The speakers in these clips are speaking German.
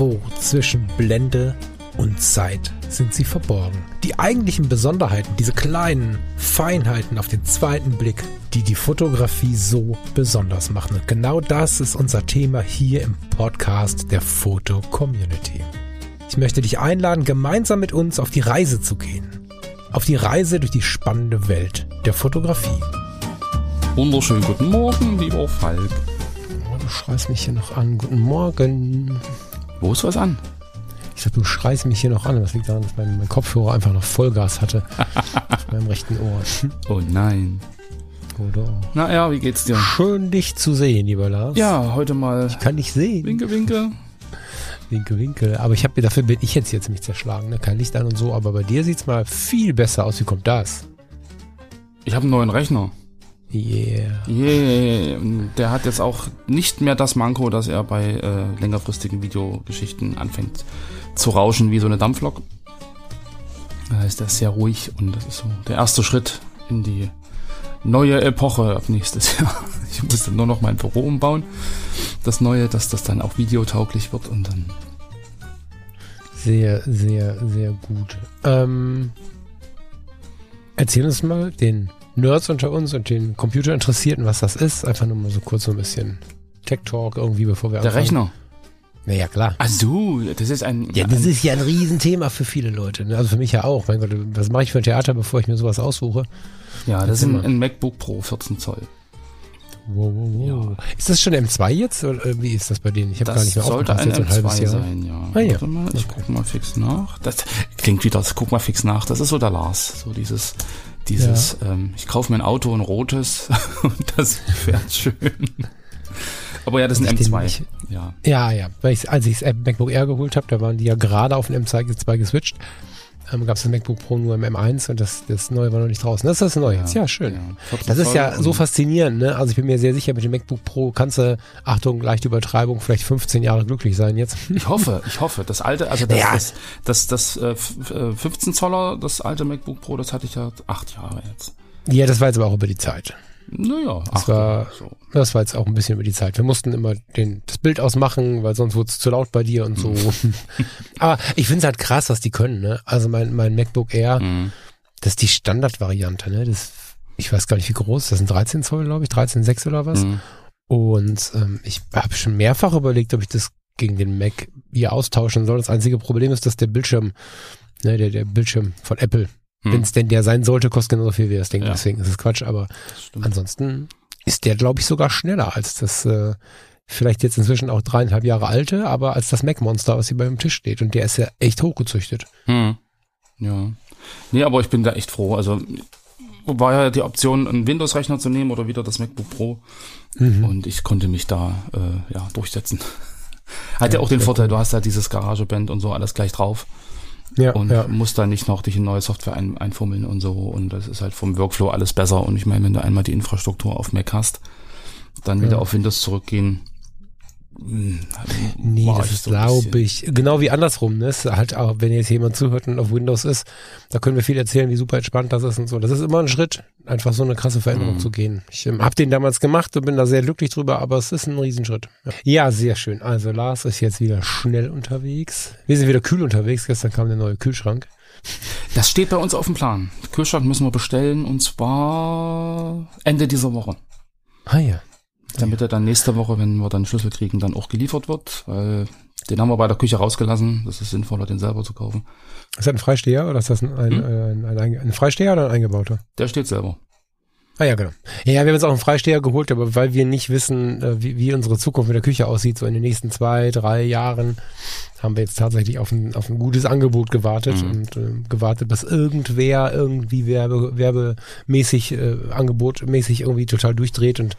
Irgendwo zwischen Blende und Zeit sind sie verborgen. Die eigentlichen Besonderheiten, diese kleinen Feinheiten auf den zweiten Blick, die die Fotografie so besonders machen. Und genau das ist unser Thema hier im Podcast der Foto Community. Ich möchte dich einladen, gemeinsam mit uns auf die Reise zu gehen. Auf die Reise durch die spannende Welt der Fotografie. Wunderschönen guten Morgen, lieber Falk. Oh, du schreist mich hier noch an. Guten Morgen. Wo ist was an? Ich sag, du schreist mich hier noch an. Das liegt daran, dass mein, mein Kopfhörer einfach noch Vollgas hatte. auf meinem rechten Ohr. Oh nein. Oder? Naja, wie geht's dir? Schön, dich zu sehen, lieber Lars. Ja, heute mal. Ich kann dich sehen. Winke, winke. Winke, winke. Aber ich habe dafür bin ich jetzt hier ziemlich zerschlagen. Ne? Kein Licht an und so. Aber bei dir sieht's mal viel besser aus. Wie kommt das? Ich habe einen neuen Rechner. Yeah. Yeah. Der hat jetzt auch nicht mehr das Manko, dass er bei äh, längerfristigen Videogeschichten anfängt zu rauschen wie so eine Dampflok. Das heißt, er ist sehr ruhig und das ist so der erste Schritt in die neue Epoche ab nächstes Jahr. Ich musste nur noch mein Büro umbauen. Das neue, dass das dann auch videotauglich wird und dann. Sehr, sehr, sehr gut. Ähm, erzähl uns mal den Nerds unter uns und den Computerinteressierten, was das ist. Einfach nur mal so kurz so ein bisschen Tech Talk irgendwie, bevor wir Der anfangen. Rechner. Naja, klar. Ach so, das ist ein. Ja, das ein, ist ja ein Riesenthema für viele Leute. Ne? Also für mich ja auch. Mein Gott, was mache ich für ein Theater, bevor ich mir sowas aussuche? ja, das ist ein, ein MacBook Pro 14 Zoll. Wow, wow, wow. Ist das schon M2 jetzt? Oder äh, wie ist das bei denen? Ich habe gar nicht mehr sollte aufgepasst. ein Jetzt so ein M2 halbes Jahr. sein, ja. Ah, ja. Warte mal, ich Okay. guck mal fix nach. Das klingt wieder, das guck mal fix nach. Das ist so der Lars. So dieses, dieses, ähm, ich kaufe mir ein Auto, ein rotes und das fährt schön. Aber ja, das ist ein Ich den M2. nicht- Ja. Ja, ja. Weil ich, als ich das MacBook Air geholt habe, da waren die ja gerade auf den M2 geswitcht. Ähm, Gab es das MacBook Pro nur im M1 und das, das neue war noch nicht draußen. Das ist das neue jetzt. Ja, schön. 14 Das ist ja so faszinierend, ne? Also ich bin mir sehr sicher, mit dem MacBook Pro kannst du, Achtung, leichte Übertreibung, vielleicht 15 Jahre glücklich sein jetzt. Ich hoffe, ich hoffe. Das alte, also das, Ja. das, das, das, äh, f- äh, 15 Zoller, das alte MacBook Pro, das hatte ich ja acht Jahre jetzt. Ja, das war jetzt aber auch über die Zeit. Naja, Das war- so. Das war jetzt auch ein bisschen über die Zeit. Wir mussten immer den, das Bild ausmachen, weil sonst wurde es zu laut bei dir und so. aber ich finde es halt krass, was die können, ne? Also mein, mein MacBook Air, Mhm. das ist die Standardvariante, ne? Das, ich weiß gar nicht, wie groß, das sind 13 Zoll, glaube ich, 13,6 oder was. Mhm. Und ähm, ich habe schon mehrfach überlegt, ob ich das gegen den Mac hier austauschen soll. Das einzige Problem ist, dass der Bildschirm, ne, der, der Bildschirm von Apple, Mhm. wenn es denn der sein sollte, kostet genauso viel wie das Ding. Ja. Deswegen ist es Quatsch. Aber ansonsten ist der, glaube ich, sogar schneller als das äh, vielleicht jetzt inzwischen auch dreieinhalb Jahre alte, aber als das Mac-Monster, was hier beim Tisch steht. Und der ist ja echt hochgezüchtet. Hm. Ja. Nee, aber ich bin da echt froh. Also war ja die Option, einen Windows-Rechner zu nehmen oder wieder das MacBook Pro. Mhm. Und ich konnte mich da äh, ja durchsetzen. Hat ja, auch den Vorteil, du hast ja dieses Garageband und so alles gleich drauf Ja, und ja. musst da nicht noch dich in neue Software ein, einfummeln und so. Und das ist halt vom Workflow alles besser. Und ich meine, wenn du einmal die Infrastruktur auf Mac hast, dann wieder Ja. auf Windows zurückgehen. Hm, Nee, war das ist, so glaube ich, genau wie andersrum. Ne? Ist halt auch, wenn jetzt jemand zuhört und auf Windows ist, da können wir viel erzählen, wie super entspannt das ist und so. Das ist immer ein Schritt, einfach so eine krasse Veränderung Mhm. zu gehen. Ich ähm, habe den damals gemacht und bin da sehr glücklich drüber, aber es ist ein Riesenschritt. Ja. ja, sehr schön. Also Lars ist jetzt wieder schnell unterwegs. Wir sind wieder kühl unterwegs. Gestern kam der neue Kühlschrank. Das steht bei uns auf dem Plan. Kühlschrank müssen wir bestellen und zwar Ende dieser Woche. Ah ja. Damit er dann nächste Woche, wenn wir dann Schlüssel kriegen, dann auch geliefert wird. Weil den haben wir bei der Küche rausgelassen. Das ist sinnvoller, den selber zu kaufen. Ist das ein Freisteher oder ist das ein, ein, Hm? ein, ein, ein, ein Freisteher oder ein eingebauter? Der steht selber. Ah ja, genau. Ja, wir haben jetzt auch einen Freisteher geholt, aber weil wir nicht wissen, äh, wie, wie unsere Zukunft mit der Küche aussieht, so in den nächsten zwei, drei Jahren, haben wir jetzt tatsächlich auf ein, auf ein gutes Angebot gewartet Mhm. und ähm, gewartet, bis irgendwer irgendwie werbe, werbemäßig, äh, angebotmäßig irgendwie total durchdreht und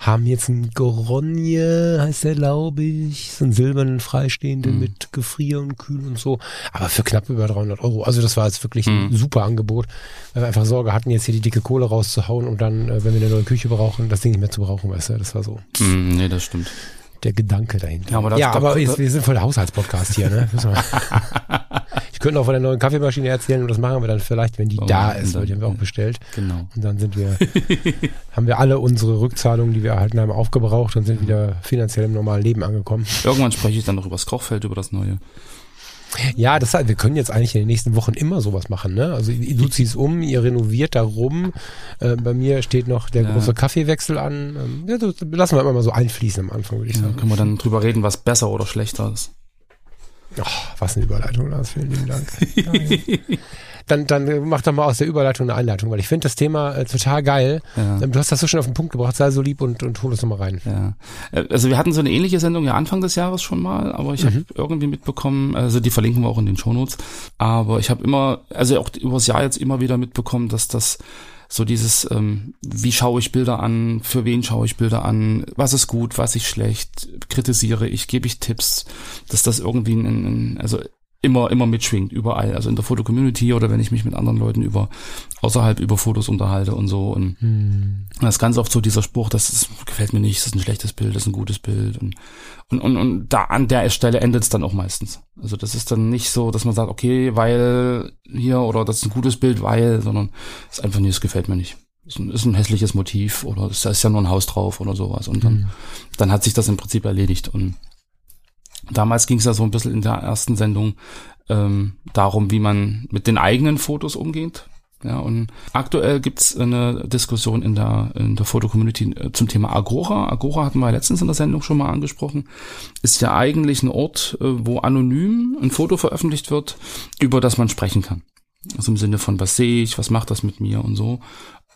haben jetzt einen Goronje, heißt der, glaube ich, so einen silbernen Freistehenden Mhm. mit Gefrier und Kühl und so, aber für knapp über 300 Euro. Also das war jetzt wirklich ein Mhm. super Angebot, weil wir einfach Sorge hatten, jetzt hier die dicke Kohle rauszuhauen und dann, äh, wenn wir eine neue Küche brauchen, das Ding nicht mehr zu brauchen, weißt du, das war so. Hm, nee, das stimmt. Der Gedanke dahinter. Ja, aber, ja, aber jetzt, wir sind voll der Haushaltspodcast hier, ne? Ich könnte auch von der neuen Kaffeemaschine erzählen und das machen wir dann vielleicht, wenn die Oh, da ist, weil die haben wir auch bestellt. Genau. Und dann sind wir, haben wir alle unsere Rückzahlungen, die wir erhalten haben, aufgebraucht und sind wieder finanziell im normalen Leben angekommen. Irgendwann spreche ich dann noch über das Kochfeld, über das Neue. Ja, das heißt, wir können jetzt eigentlich in den nächsten Wochen immer sowas machen, ne? Also du ziehst um, ihr renoviert da rum. Äh, bei mir steht noch der Ja. große Kaffeewechsel an. Ähm, ja, das lassen wir immer mal so einfließen am Anfang, würde ich Da sagen. können wir dann drüber reden, was besser oder schlechter ist. Oh, was eine Überleitung, Lars, vielen lieben Dank. Dann, dann mach doch mal aus der Überleitung eine Einleitung, weil ich finde das Thema äh, total geil. Ja. Ähm, Du hast das so schön auf den Punkt gebracht, sei so lieb und, und hol es nochmal rein. Ja. Äh, Also wir hatten so eine ähnliche Sendung ja Anfang des Jahres schon mal, aber ich habe irgendwie mitbekommen, also die verlinken wir auch in den Shownotes, aber ich habe immer, also auch übers Jahr jetzt immer wieder mitbekommen, dass das so dieses, ähm, wie schaue ich Bilder an, für wen schaue ich Bilder an, was ist gut, was ist schlecht, kritisiere ich, gebe ich Tipps, dass das irgendwie ein, ein also immer, immer mitschwingt, überall, also in der Foto-Community oder wenn ich mich mit anderen Leuten über, außerhalb über Fotos unterhalte und so und Hm. das ist ganz oft so dieser Spruch, das ist, gefällt mir nicht, das ist ein schlechtes Bild, das ist ein gutes Bild. Und, und, und, und da an der Stelle endet es dann auch meistens. Also das ist dann nicht so, dass man sagt, okay, weil hier oder das ist ein gutes Bild, weil, sondern es ist einfach, nee, es gefällt mir nicht. Es ist ein, ist ein hässliches Motiv oder es- da ist ja nur ein Haus drauf oder sowas. Und dann, dann hat sich das im Prinzip erledigt. Und damals ging es ja so ein bisschen in der ersten Sendung ähm, darum, wie man mit den eigenen Fotos umgeht. Ja, und aktuell gibt's eine Diskussion in der, in der Foto-Community äh, zum Thema Agora. Agora hatten wir letztens in der Sendung schon mal angesprochen. Ist ja eigentlich ein Ort, äh, wo anonym ein Foto veröffentlicht wird, über das man sprechen kann. Also im Sinne von, was sehe ich, was macht das mit mir und so.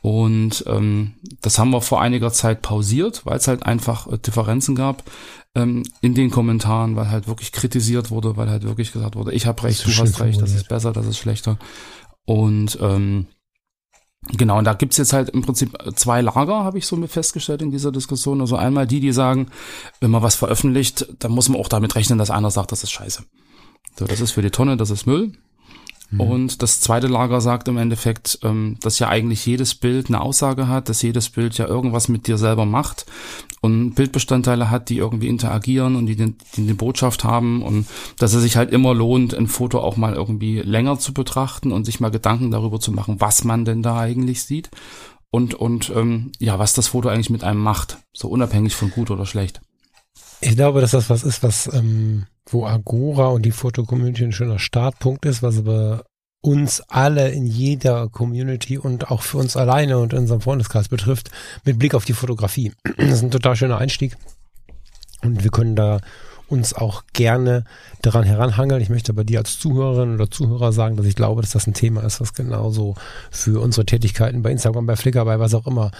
Und ähm, das haben wir vor einiger Zeit pausiert, weil es halt einfach äh, Differenzen gab ähm, in den Kommentaren, weil halt wirklich kritisiert wurde, weil halt wirklich gesagt wurde, ich habe recht, du hast recht, das ist besser, das ist schlechter. Und ähm, genau, und da gibt's jetzt halt im Prinzip zwei Lager, habe ich so mit festgestellt in dieser Diskussion. Also einmal die, die sagen, wenn man was veröffentlicht, dann muss man auch damit rechnen, dass einer sagt, das ist scheiße. So, das ist für die Tonne, das ist Müll. Und das zweite Lager sagt im Endeffekt, ähm, dass ja eigentlich jedes Bild eine Aussage hat, dass jedes Bild ja irgendwas mit dir selber macht und Bildbestandteile hat, die irgendwie interagieren und die, den- die eine Botschaft haben und dass es sich halt immer lohnt, ein Foto auch mal irgendwie länger zu betrachten und sich mal Gedanken darüber zu machen, was man denn da eigentlich sieht und und ähm, ja, was das Foto eigentlich mit einem macht, so unabhängig von gut oder schlecht. Ich glaube, dass das was ist, was, ähm, wo Agora und die Foto-Community ein schöner Startpunkt ist, was aber uns alle in jeder Community und auch für uns alleine und in unserem Freundeskreis betrifft, mit Blick auf die Fotografie. Das ist ein total schöner Einstieg. Und wir können da uns auch gerne daran heranhangeln. Ich möchte bei dir als Zuhörerin oder Zuhörer sagen, dass ich glaube, dass das ein Thema ist, was genauso für unsere Tätigkeiten bei Instagram, bei Flickr, bei was auch immer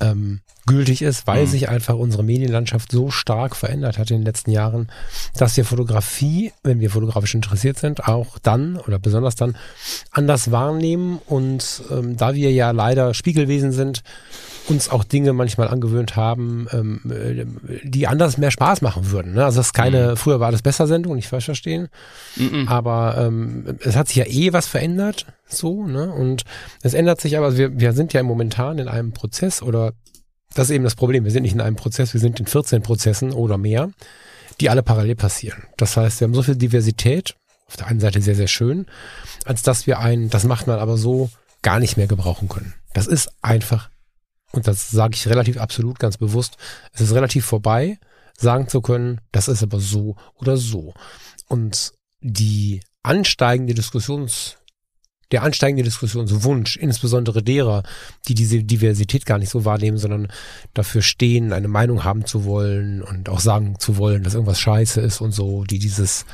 ähm, gültig ist, weil Mhm. sich einfach unsere Medienlandschaft so stark verändert hat in den letzten Jahren, dass wir Fotografie, wenn wir fotografisch interessiert sind, auch dann oder besonders dann anders wahrnehmen und ähm, da wir ja leider Spiegelwesen sind, uns auch Dinge manchmal angewöhnt haben, ähm, äh, die anders mehr Spaß machen würden. Ne? Also das ist keine, früher war das besser Sendung, nicht falsch verstehen, Mhm. aber ähm, es hat sich ja eh was verändert, so, ne? Und es ändert sich aber, also wir, wir sind ja momentan in einem Prozess oder das ist eben das Problem, wir sind nicht in einem Prozess, wir sind in 14 Prozessen oder mehr, die alle parallel passieren. Das heißt, wir haben so viel Diversität, auf der einen Seite sehr, sehr schön, als dass wir ein, das macht man aber so gar nicht mehr gebrauchen können. Das ist einfach, und das sage ich relativ absolut, ganz bewusst, es ist relativ vorbei, sagen zu können, das ist aber so oder so. Und die ansteigende Diskussions, der ansteigende Diskussionswunsch, insbesondere derer, die diese Diversität gar nicht so wahrnehmen, sondern dafür stehen, eine Meinung haben zu wollen und auch sagen zu wollen, dass irgendwas scheiße ist und so, die dieses,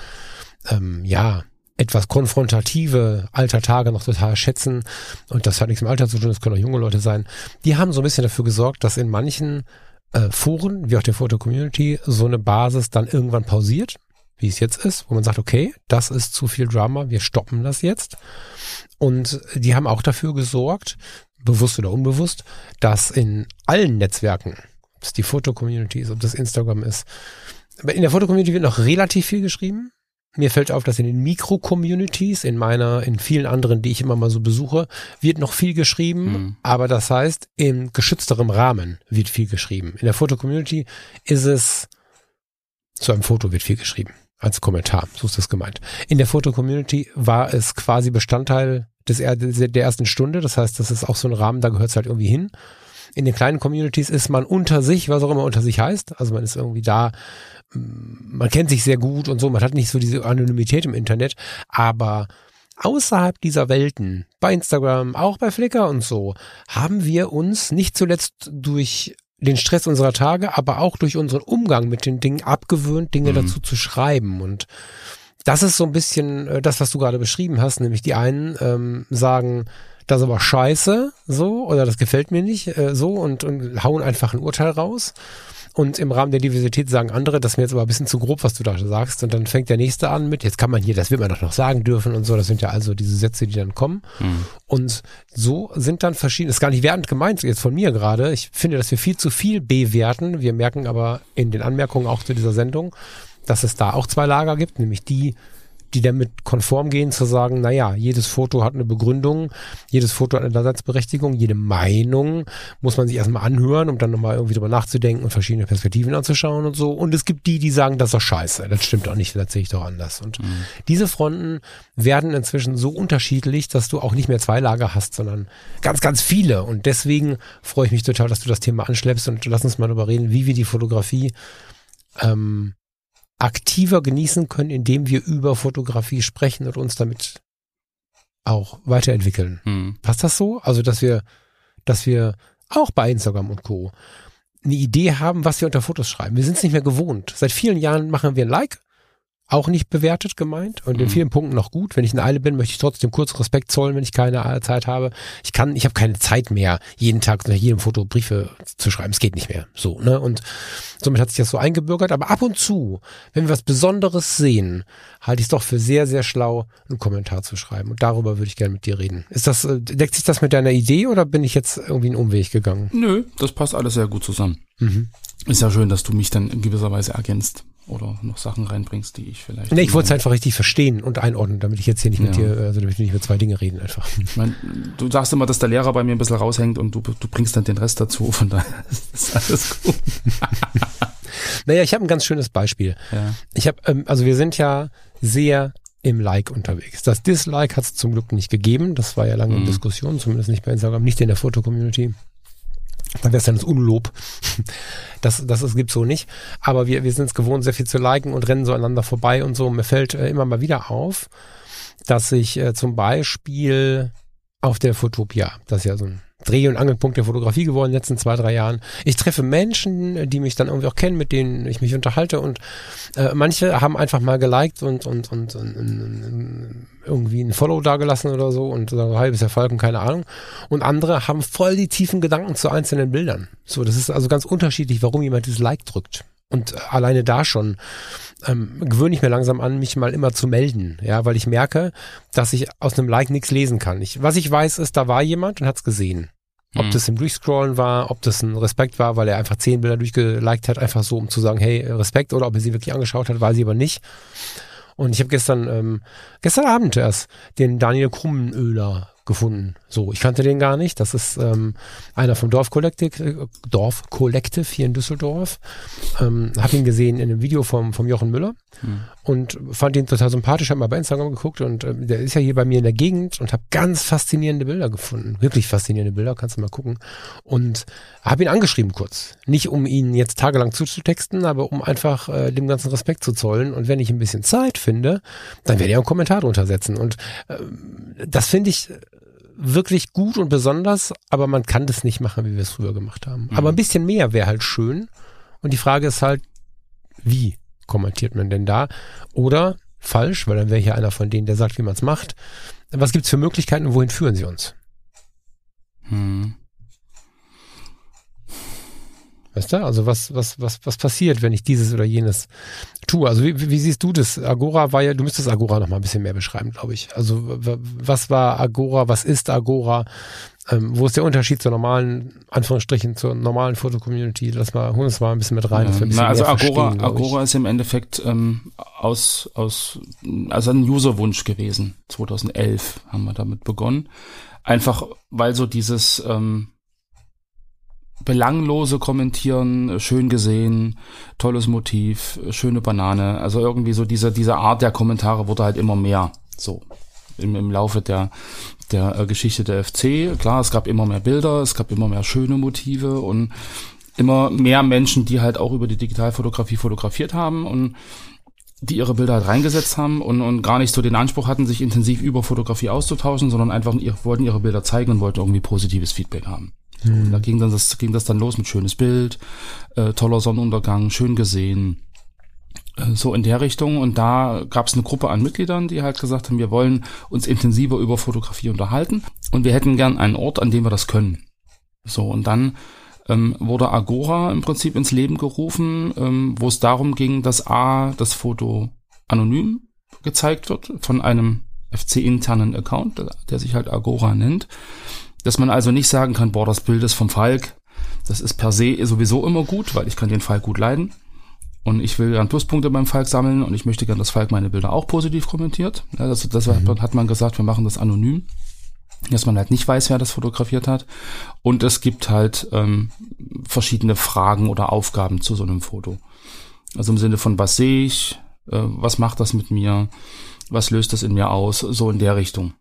ähm, ja, etwas konfrontative alter Tage noch total schätzen und das hat nichts mit Alter zu tun, das können auch junge Leute sein, die haben so ein bisschen dafür gesorgt, dass in manchen äh, Foren, wie auch der Foto-Community, so eine Basis dann irgendwann pausiert, wie es jetzt ist, wo man sagt, okay, das ist zu viel Drama, wir stoppen das jetzt. Und die haben auch dafür gesorgt, bewusst oder unbewusst, dass in allen Netzwerken, ob es die Foto-Community ist, ob das Instagram ist, in der Foto-Community wird noch relativ viel geschrieben. Mir fällt auf, dass in den Mikro-Communities, in meiner, in vielen anderen, die ich immer mal so besuche, wird noch viel geschrieben. Mhm. Aber das heißt, in geschützterem Rahmen wird viel geschrieben. In der Foto-Community ist es Zu einem Foto wird viel geschrieben. Als Kommentar, so ist das gemeint. In der Foto-Community war es quasi Bestandteil des, der ersten Stunde. Das heißt, das ist auch so ein Rahmen, da gehört es halt irgendwie hin. In den kleinen Communities ist man unter sich, was auch immer unter sich heißt. Also man ist irgendwie da, man kennt sich sehr gut und so, man hat nicht so diese Anonymität im Internet, aber außerhalb dieser Welten, bei Instagram, auch bei Flickr und so, haben wir uns nicht zuletzt durch den Stress unserer Tage, aber auch durch unseren Umgang mit den Dingen abgewöhnt, Dinge mhm. dazu zu schreiben. Und das ist so ein bisschen äh, das, was du gerade beschrieben hast, nämlich die einen ähm, sagen, das ist aber scheiße, so, oder das gefällt mir nicht, äh, so, und, und hauen einfach ein Urteil raus. Und im Rahmen der Diversität sagen andere, das ist mir jetzt aber ein bisschen zu grob, was du da sagst. Und dann fängt der nächste an mit, jetzt kann man hier, das wird man doch noch sagen dürfen und so. Das sind ja also diese Sätze, die dann kommen. Mhm. Und so sind dann verschiedene, ist gar nicht wertend gemeint jetzt von mir gerade. Ich finde, dass wir viel zu viel bewerten. Wir merken aber in den Anmerkungen auch zu dieser Sendung, dass es da auch zwei Lager gibt, nämlich die, die damit konform gehen, zu sagen, naja, jedes Foto hat eine Begründung, jedes Foto hat eine Daseinsberechtigung, jede Meinung muss man sich erstmal anhören, um dann nochmal irgendwie drüber nachzudenken und verschiedene Perspektiven anzuschauen und so. Und es gibt die, die sagen, das ist doch scheiße, das stimmt doch nicht, das sehe ich doch anders. Und mhm. diese Fronten werden inzwischen so unterschiedlich, dass du auch nicht mehr zwei Lager hast, sondern ganz, ganz viele. Und deswegen freue ich mich total, dass du das Thema anschleppst und lass uns mal darüber reden, wie wir die Fotografie ähm, aktiver genießen können, indem wir über Fotografie sprechen und uns damit auch weiterentwickeln. Hm. Passt das so? Also, dass wir, dass wir auch bei Instagram und Co. eine Idee haben, was wir unter Fotos schreiben. Wir sind es nicht mehr gewohnt. Seit vielen Jahren machen wir ein Like auch nicht bewertet gemeint und in mhm. vielen Punkten noch gut. Wenn ich in Eile bin, möchte ich trotzdem kurz Respekt zollen, wenn ich keine Zeit habe. Ich kann, ich habe keine Zeit mehr, jeden Tag nach jedem Foto Briefe zu schreiben. Es geht nicht mehr. So, ne? Und somit hat sich das so eingebürgert. Aber ab und zu, wenn wir was Besonderes sehen, halte ich es doch für sehr, sehr schlau, einen Kommentar zu schreiben. Und darüber würde ich gerne mit dir reden. Ist das, äh, deckt sich das mit deiner Idee oder bin ich jetzt irgendwie einen Umweg gegangen? Nö, das passt alles sehr gut zusammen. Mhm. Ist ja schön, dass du mich dann in gewisser Weise ergänzt oder noch Sachen reinbringst, die ich vielleicht. Nee, ich wollte es einfach richtig verstehen und einordnen, damit ich jetzt hier nicht mit ja. dir, also damit wir nicht über zwei Dinge reden einfach. Ich mein, du sagst immer, dass der Lehrer bei mir ein bisschen raushängt und du, du bringst dann den Rest dazu, von daher ist alles gut. naja, ich habe ein ganz schönes Beispiel. Ja. Ich habe, ähm, also wir sind ja sehr im Like unterwegs. Das Dislike hat es zum Glück nicht gegeben. Das war ja lange mhm. in Diskussion, zumindest nicht bei Instagram, nicht in der Foto-Community. Dann wäre es dann das Unlob. Das, das, das gibt so nicht. Aber wir, wir sind es gewohnt, sehr viel zu liken und rennen so aneinander vorbei und so. Mir fällt äh, immer mal wieder auf, dass ich äh, zum Beispiel auf der Fotopia, das ist ja so ein Dreh- und Angelpunkt der Fotografie geworden in den letzten zwei, drei Jahren. Ich treffe Menschen, die mich dann irgendwie auch kennen, mit denen ich mich unterhalte und äh, manche haben einfach mal geliked und, und, und, und, und irgendwie ein Follow dagelassen oder so und ein halbes Erfolg und keine Ahnung. Und andere haben voll die tiefen Gedanken zu einzelnen Bildern. So, das ist also ganz unterschiedlich, warum jemand dieses Like drückt. Und alleine da schon ähm, gewöhne ich mir langsam an, mich mal immer zu melden, ja, weil ich merke, dass ich aus einem Like nichts lesen kann. Ich, was ich weiß, ist, da war jemand und hat es gesehen. Ob mhm. das im Durchscrollen war, ob das ein Respekt war, weil er einfach zehn Bilder durchgeliked hat, einfach so, um zu sagen, hey, Respekt, oder ob er sie wirklich angeschaut hat, weiß ich aber nicht. Und ich habe gestern, ähm, gestern Abend erst den Daniel Krummenöler gefunden. So, ich kannte den gar nicht. Das ist ähm, einer vom Dorf Collective, äh, Dorf Collective hier in Düsseldorf. Ähm, hab ihn gesehen in einem Video vom, vom Jochen Müller hm. und fand ihn total sympathisch. Hab mal bei Instagram geguckt und äh, der ist ja hier bei mir in der Gegend und habe ganz faszinierende Bilder gefunden. Wirklich faszinierende Bilder, kannst du mal gucken. Und habe ihn angeschrieben kurz. Nicht um ihn jetzt tagelang zuzutexten, aber um einfach äh, dem ganzen Respekt zu zollen. Und wenn ich ein bisschen Zeit finde, dann werde ich auch einen Kommentar drunter setzen. Und äh, das finde ich wirklich gut und besonders, aber man kann das nicht machen, wie wir es früher gemacht haben. Mhm. Aber ein bisschen mehr wäre halt schön. Und die Frage ist halt, wie kommentiert man denn da? Oder falsch, weil dann wäre hier einer von denen, der sagt, wie man es macht. Was gibt's für Möglichkeiten und wohin führen sie uns? Hm. Weißt du? Also was, was, was, was passiert, wenn ich dieses oder jenes tue? Also wie, wie siehst du das? Agora war ja, du müsstest Agora noch mal ein bisschen mehr beschreiben, glaube ich. Also was war Agora? Was ist Agora? Ähm, wo ist der Unterschied zur normalen, Anführungsstrichen, zur normalen Foto-Community? Lass mal, hol uns mal ein bisschen mit rein. Ja, ein na, also Agora, Agora ist im Endeffekt ähm, aus, aus, also ein Userwunsch gewesen. 2011 haben wir damit begonnen. Einfach, weil so dieses, ähm, belanglose Kommentieren, schön gesehen, tolles Motiv, schöne Banane. Also irgendwie so diese, diese Art der Kommentare wurde halt immer mehr. So im, im Laufe der, der äh, Geschichte der FC. Klar, es gab immer mehr Bilder, es gab immer mehr schöne Motive und immer mehr Menschen, die halt auch über die Digitalfotografie fotografiert haben und die ihre Bilder halt reingesetzt haben und, und gar nicht so den Anspruch hatten, sich intensiv über Fotografie auszutauschen, sondern einfach ihr, wollten ihre Bilder zeigen und wollten irgendwie positives Feedback haben. So, mhm. Da ging dann das, ging das dann los mit schönes Bild, äh, toller Sonnenuntergang, schön gesehen, äh, so in der Richtung. Und da gab es eine Gruppe an Mitgliedern, die halt gesagt haben, wir wollen uns intensiver über Fotografie unterhalten und wir hätten gern einen Ort, an dem wir das können. So, und dann ähm, wurde Agora im Prinzip ins Leben gerufen, ähm, wo es darum ging, dass A, das Foto anonym gezeigt wird von einem FC-internen Account, der, der sich halt Agora nennt. Dass man also nicht sagen kann, boah, das Bild ist vom Falk. Das ist per se sowieso immer gut, weil ich kann den Falk gut leiden. Und ich will dann Pluspunkte beim Falk sammeln und ich möchte gern, dass Falk meine Bilder auch positiv kommentiert. Ja, das, das mhm. hat man gesagt, wir machen das anonym dass man halt nicht weiß, wer das fotografiert hat. Und es gibt halt ähm, verschiedene Fragen oder Aufgaben zu so einem Foto. Also im Sinne von, was sehe ich, äh, was macht das mit mir, was löst das in mir aus, so in der Richtung.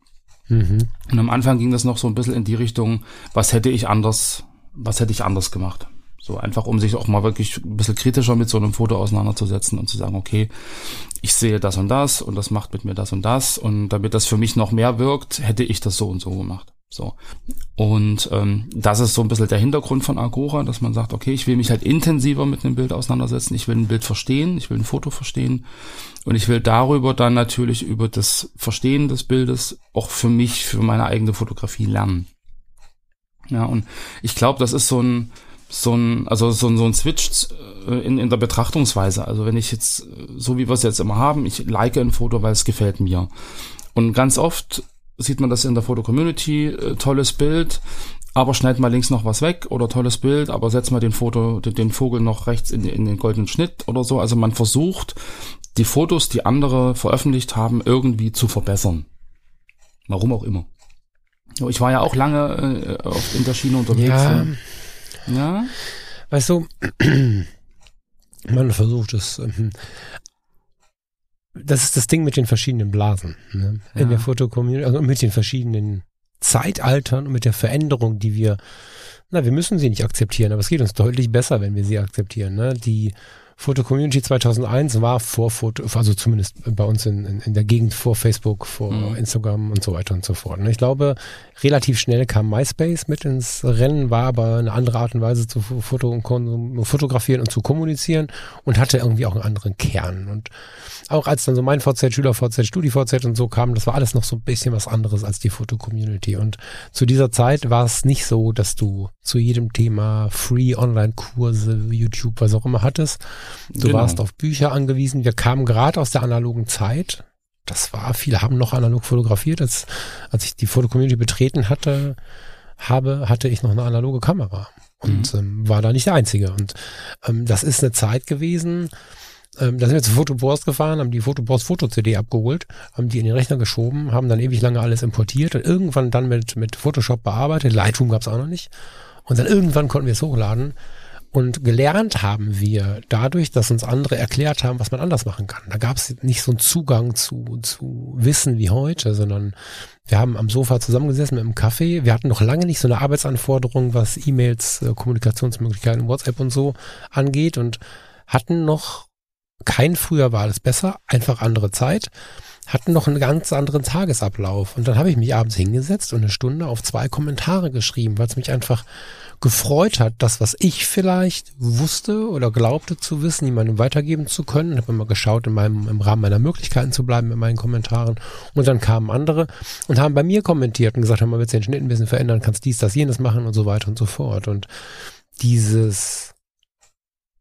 Mhm. Und am Anfang ging das noch so ein bisschen in die Richtung, was hätte ich anders, was hätte ich anders gemacht. So einfach, um sich auch mal wirklich ein bisschen kritischer mit so einem Foto auseinanderzusetzen und zu sagen, okay, ich sehe das und das und das macht mit mir das und das und damit das für mich noch mehr wirkt, hätte ich das so und so gemacht. So. Und ähm, das ist so ein bisschen der Hintergrund von Agora, dass man sagt, okay, ich will mich halt intensiver mit einem Bild auseinandersetzen, ich will ein Bild verstehen, ich will ein Foto verstehen und ich will darüber dann natürlich über das Verstehen des Bildes auch für mich, für meine eigene Fotografie lernen. Ja, und ich glaube, das ist so ein, so ein, also so ein, so ein Switch äh, in, in der Betrachtungsweise. Also wenn ich jetzt, so wie wir es jetzt immer haben, ich like ein Foto, weil es gefällt mir. Und ganz oft sieht man das in der Foto-Community, äh, tolles Bild, aber schneid mal links noch was weg oder tolles Bild, aber setz mal den Foto, den, den Vogel noch rechts in, in den goldenen Schnitt oder so. Also man versucht, die Fotos, die andere veröffentlicht haben, irgendwie zu verbessern. Warum auch immer. Ich war ja auch lange äh, auf, in der Schiene unterwegs. Ja. Ja. Weißt du, man versucht es. Das ist das Ding mit den verschiedenen Blasen. Ne? Ja. In der Fotocommunity, also mit den verschiedenen Zeitaltern und mit der Veränderung, die wir, na, wir müssen sie nicht akzeptieren, aber es geht uns deutlich besser, wenn wir sie akzeptieren. Ne? Die Foto Community 2001 war vor Foto, also zumindest bei uns in, in, in der Gegend vor Facebook, vor mhm. Instagram und so weiter und so fort. Und ich glaube, relativ schnell kam MySpace mit ins Rennen, war aber eine andere Art und Weise zu Foto und fotografieren und zu kommunizieren und hatte irgendwie auch einen anderen Kern. Und auch als dann so mein VZ, Schüler VZ, Studi VZ und so kam, das war alles noch so ein bisschen was anderes als die Foto-Community. Und zu dieser Zeit war es nicht so, dass du zu jedem Thema Free Online-Kurse, YouTube, was auch immer hattest. Du genau. warst auf Bücher angewiesen. Wir kamen gerade aus der analogen Zeit. Das war, viele haben noch analog fotografiert. Als, als ich die Foto-Community betreten hatte, habe, hatte ich noch eine analoge Kamera und mhm. ähm, war da nicht der Einzige. Und ähm, das ist eine Zeit gewesen, ähm, da sind wir zu Fotoboss gefahren, haben die Fotoboss Foto-CD abgeholt, haben die in den Rechner geschoben, haben dann ewig lange alles importiert und irgendwann dann mit, mit Photoshop bearbeitet. Lightroom gab es auch noch nicht. Und dann irgendwann konnten wir es hochladen. Und gelernt haben wir dadurch, dass uns andere erklärt haben, was man anders machen kann. Da gab es nicht so einen Zugang zu, zu Wissen wie heute, sondern wir haben am Sofa zusammengesessen mit einem Kaffee. Wir hatten noch lange nicht so eine Arbeitsanforderung, was E-Mails, äh, Kommunikationsmöglichkeiten, WhatsApp und so angeht und hatten noch kein früher war alles besser, einfach andere Zeit, hatten noch einen ganz anderen Tagesablauf. Und dann habe ich mich abends hingesetzt und eine Stunde auf zwei Kommentare geschrieben, weil es mich einfach gefreut hat, das, was ich vielleicht wusste oder glaubte zu wissen, jemandem weitergeben zu können. Ich habe immer geschaut, in meinem, im Rahmen meiner Möglichkeiten zu bleiben mit meinen Kommentaren. Und dann kamen andere und haben bei mir kommentiert und gesagt, haben wir willst den Schnitt ein bisschen verändern, kannst dies, das, jenes machen und so weiter und so fort. Und dieses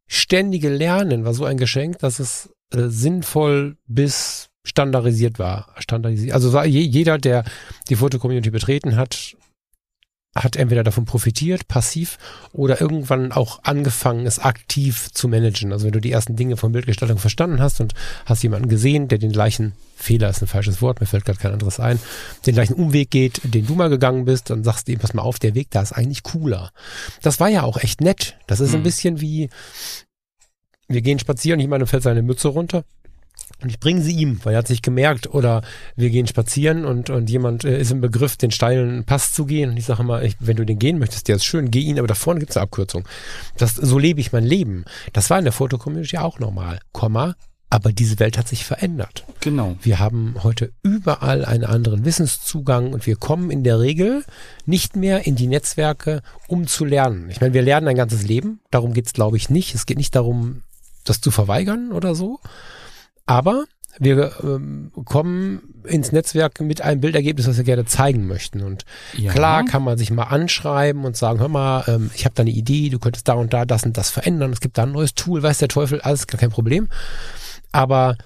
ständige Lernen war so ein Geschenk, dass es äh, sinnvoll bis standardisiert war. Standardisiert. Also war je, jeder, der die Foto-Community betreten hat, hat entweder davon profitiert, passiv, oder irgendwann auch angefangen, es aktiv zu managen. Also wenn du die ersten Dinge von Bildgestaltung verstanden hast und hast jemanden gesehen, der den gleichen Fehler ist ein falsches Wort, mir fällt gerade kein anderes ein, den gleichen Umweg geht, den du mal gegangen bist, dann sagst du ihm, pass mal auf, der Weg da ist eigentlich cooler. Das war ja auch echt nett. Das ist mhm. ein bisschen wie, wir gehen spazieren, jemandem fällt seine Mütze runter und ich bringe sie ihm, weil er hat sich gemerkt, oder wir gehen spazieren und, und jemand äh, ist im Begriff, den steilen Pass zu gehen. Und ich sage immer, ich, wenn du den gehen möchtest, der ist schön, geh ihn, aber da vorne gibt's eine Abkürzung. Das, so lebe ich mein Leben. Das war in der Fotocommunity auch normal. Komma, aber diese Welt hat sich verändert. Genau. Wir haben heute überall einen anderen Wissenszugang und wir kommen in der Regel nicht mehr in die Netzwerke, um zu lernen. Ich meine, wir lernen ein ganzes Leben. Darum geht's, glaube ich, nicht. Es geht nicht darum, das zu verweigern oder so, aber wir ähm, kommen ins Netzwerk mit einem Bildergebnis, was wir gerne zeigen möchten. Und ja. klar kann man sich mal anschreiben und sagen, hör mal, ähm, ich habe da eine Idee, du könntest da und da das und das verändern. Es gibt da ein neues Tool, weiß der Teufel, alles gar kein Problem. Aber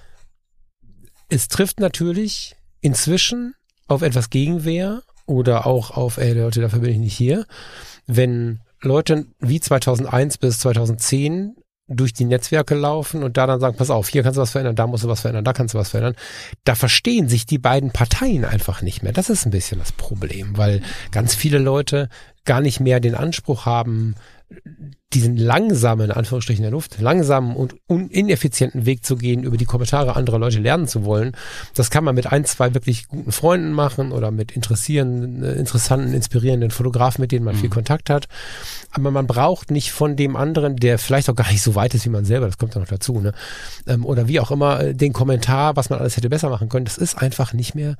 es trifft natürlich inzwischen auf etwas Gegenwehr oder auch auf, ey Leute, dafür bin ich nicht hier, wenn Leute wie 2001 bis 2010 durch die Netzwerke laufen und da dann sagen, pass auf, hier kannst du was verändern, da musst du was verändern, da kannst du was verändern. Da verstehen sich die beiden Parteien einfach nicht mehr. Das ist ein bisschen das Problem, weil ganz viele Leute gar nicht mehr den Anspruch haben, diesen langsamen, in Anführungsstrichen der Luft, langsamen und ineffizienten Weg zu gehen, über die Kommentare anderer Leute lernen zu wollen. Das kann man mit ein, zwei wirklich guten Freunden machen oder mit interessierenden, interessanten, inspirierenden Fotografen, mit denen man mhm. viel Kontakt hat. Aber man braucht nicht von dem anderen, der vielleicht auch gar nicht so weit ist wie man selber, das kommt ja noch dazu, ne? Ähm, oder wie auch immer, äh, den Kommentar, was man alles hätte besser machen können. Das ist einfach nicht mehr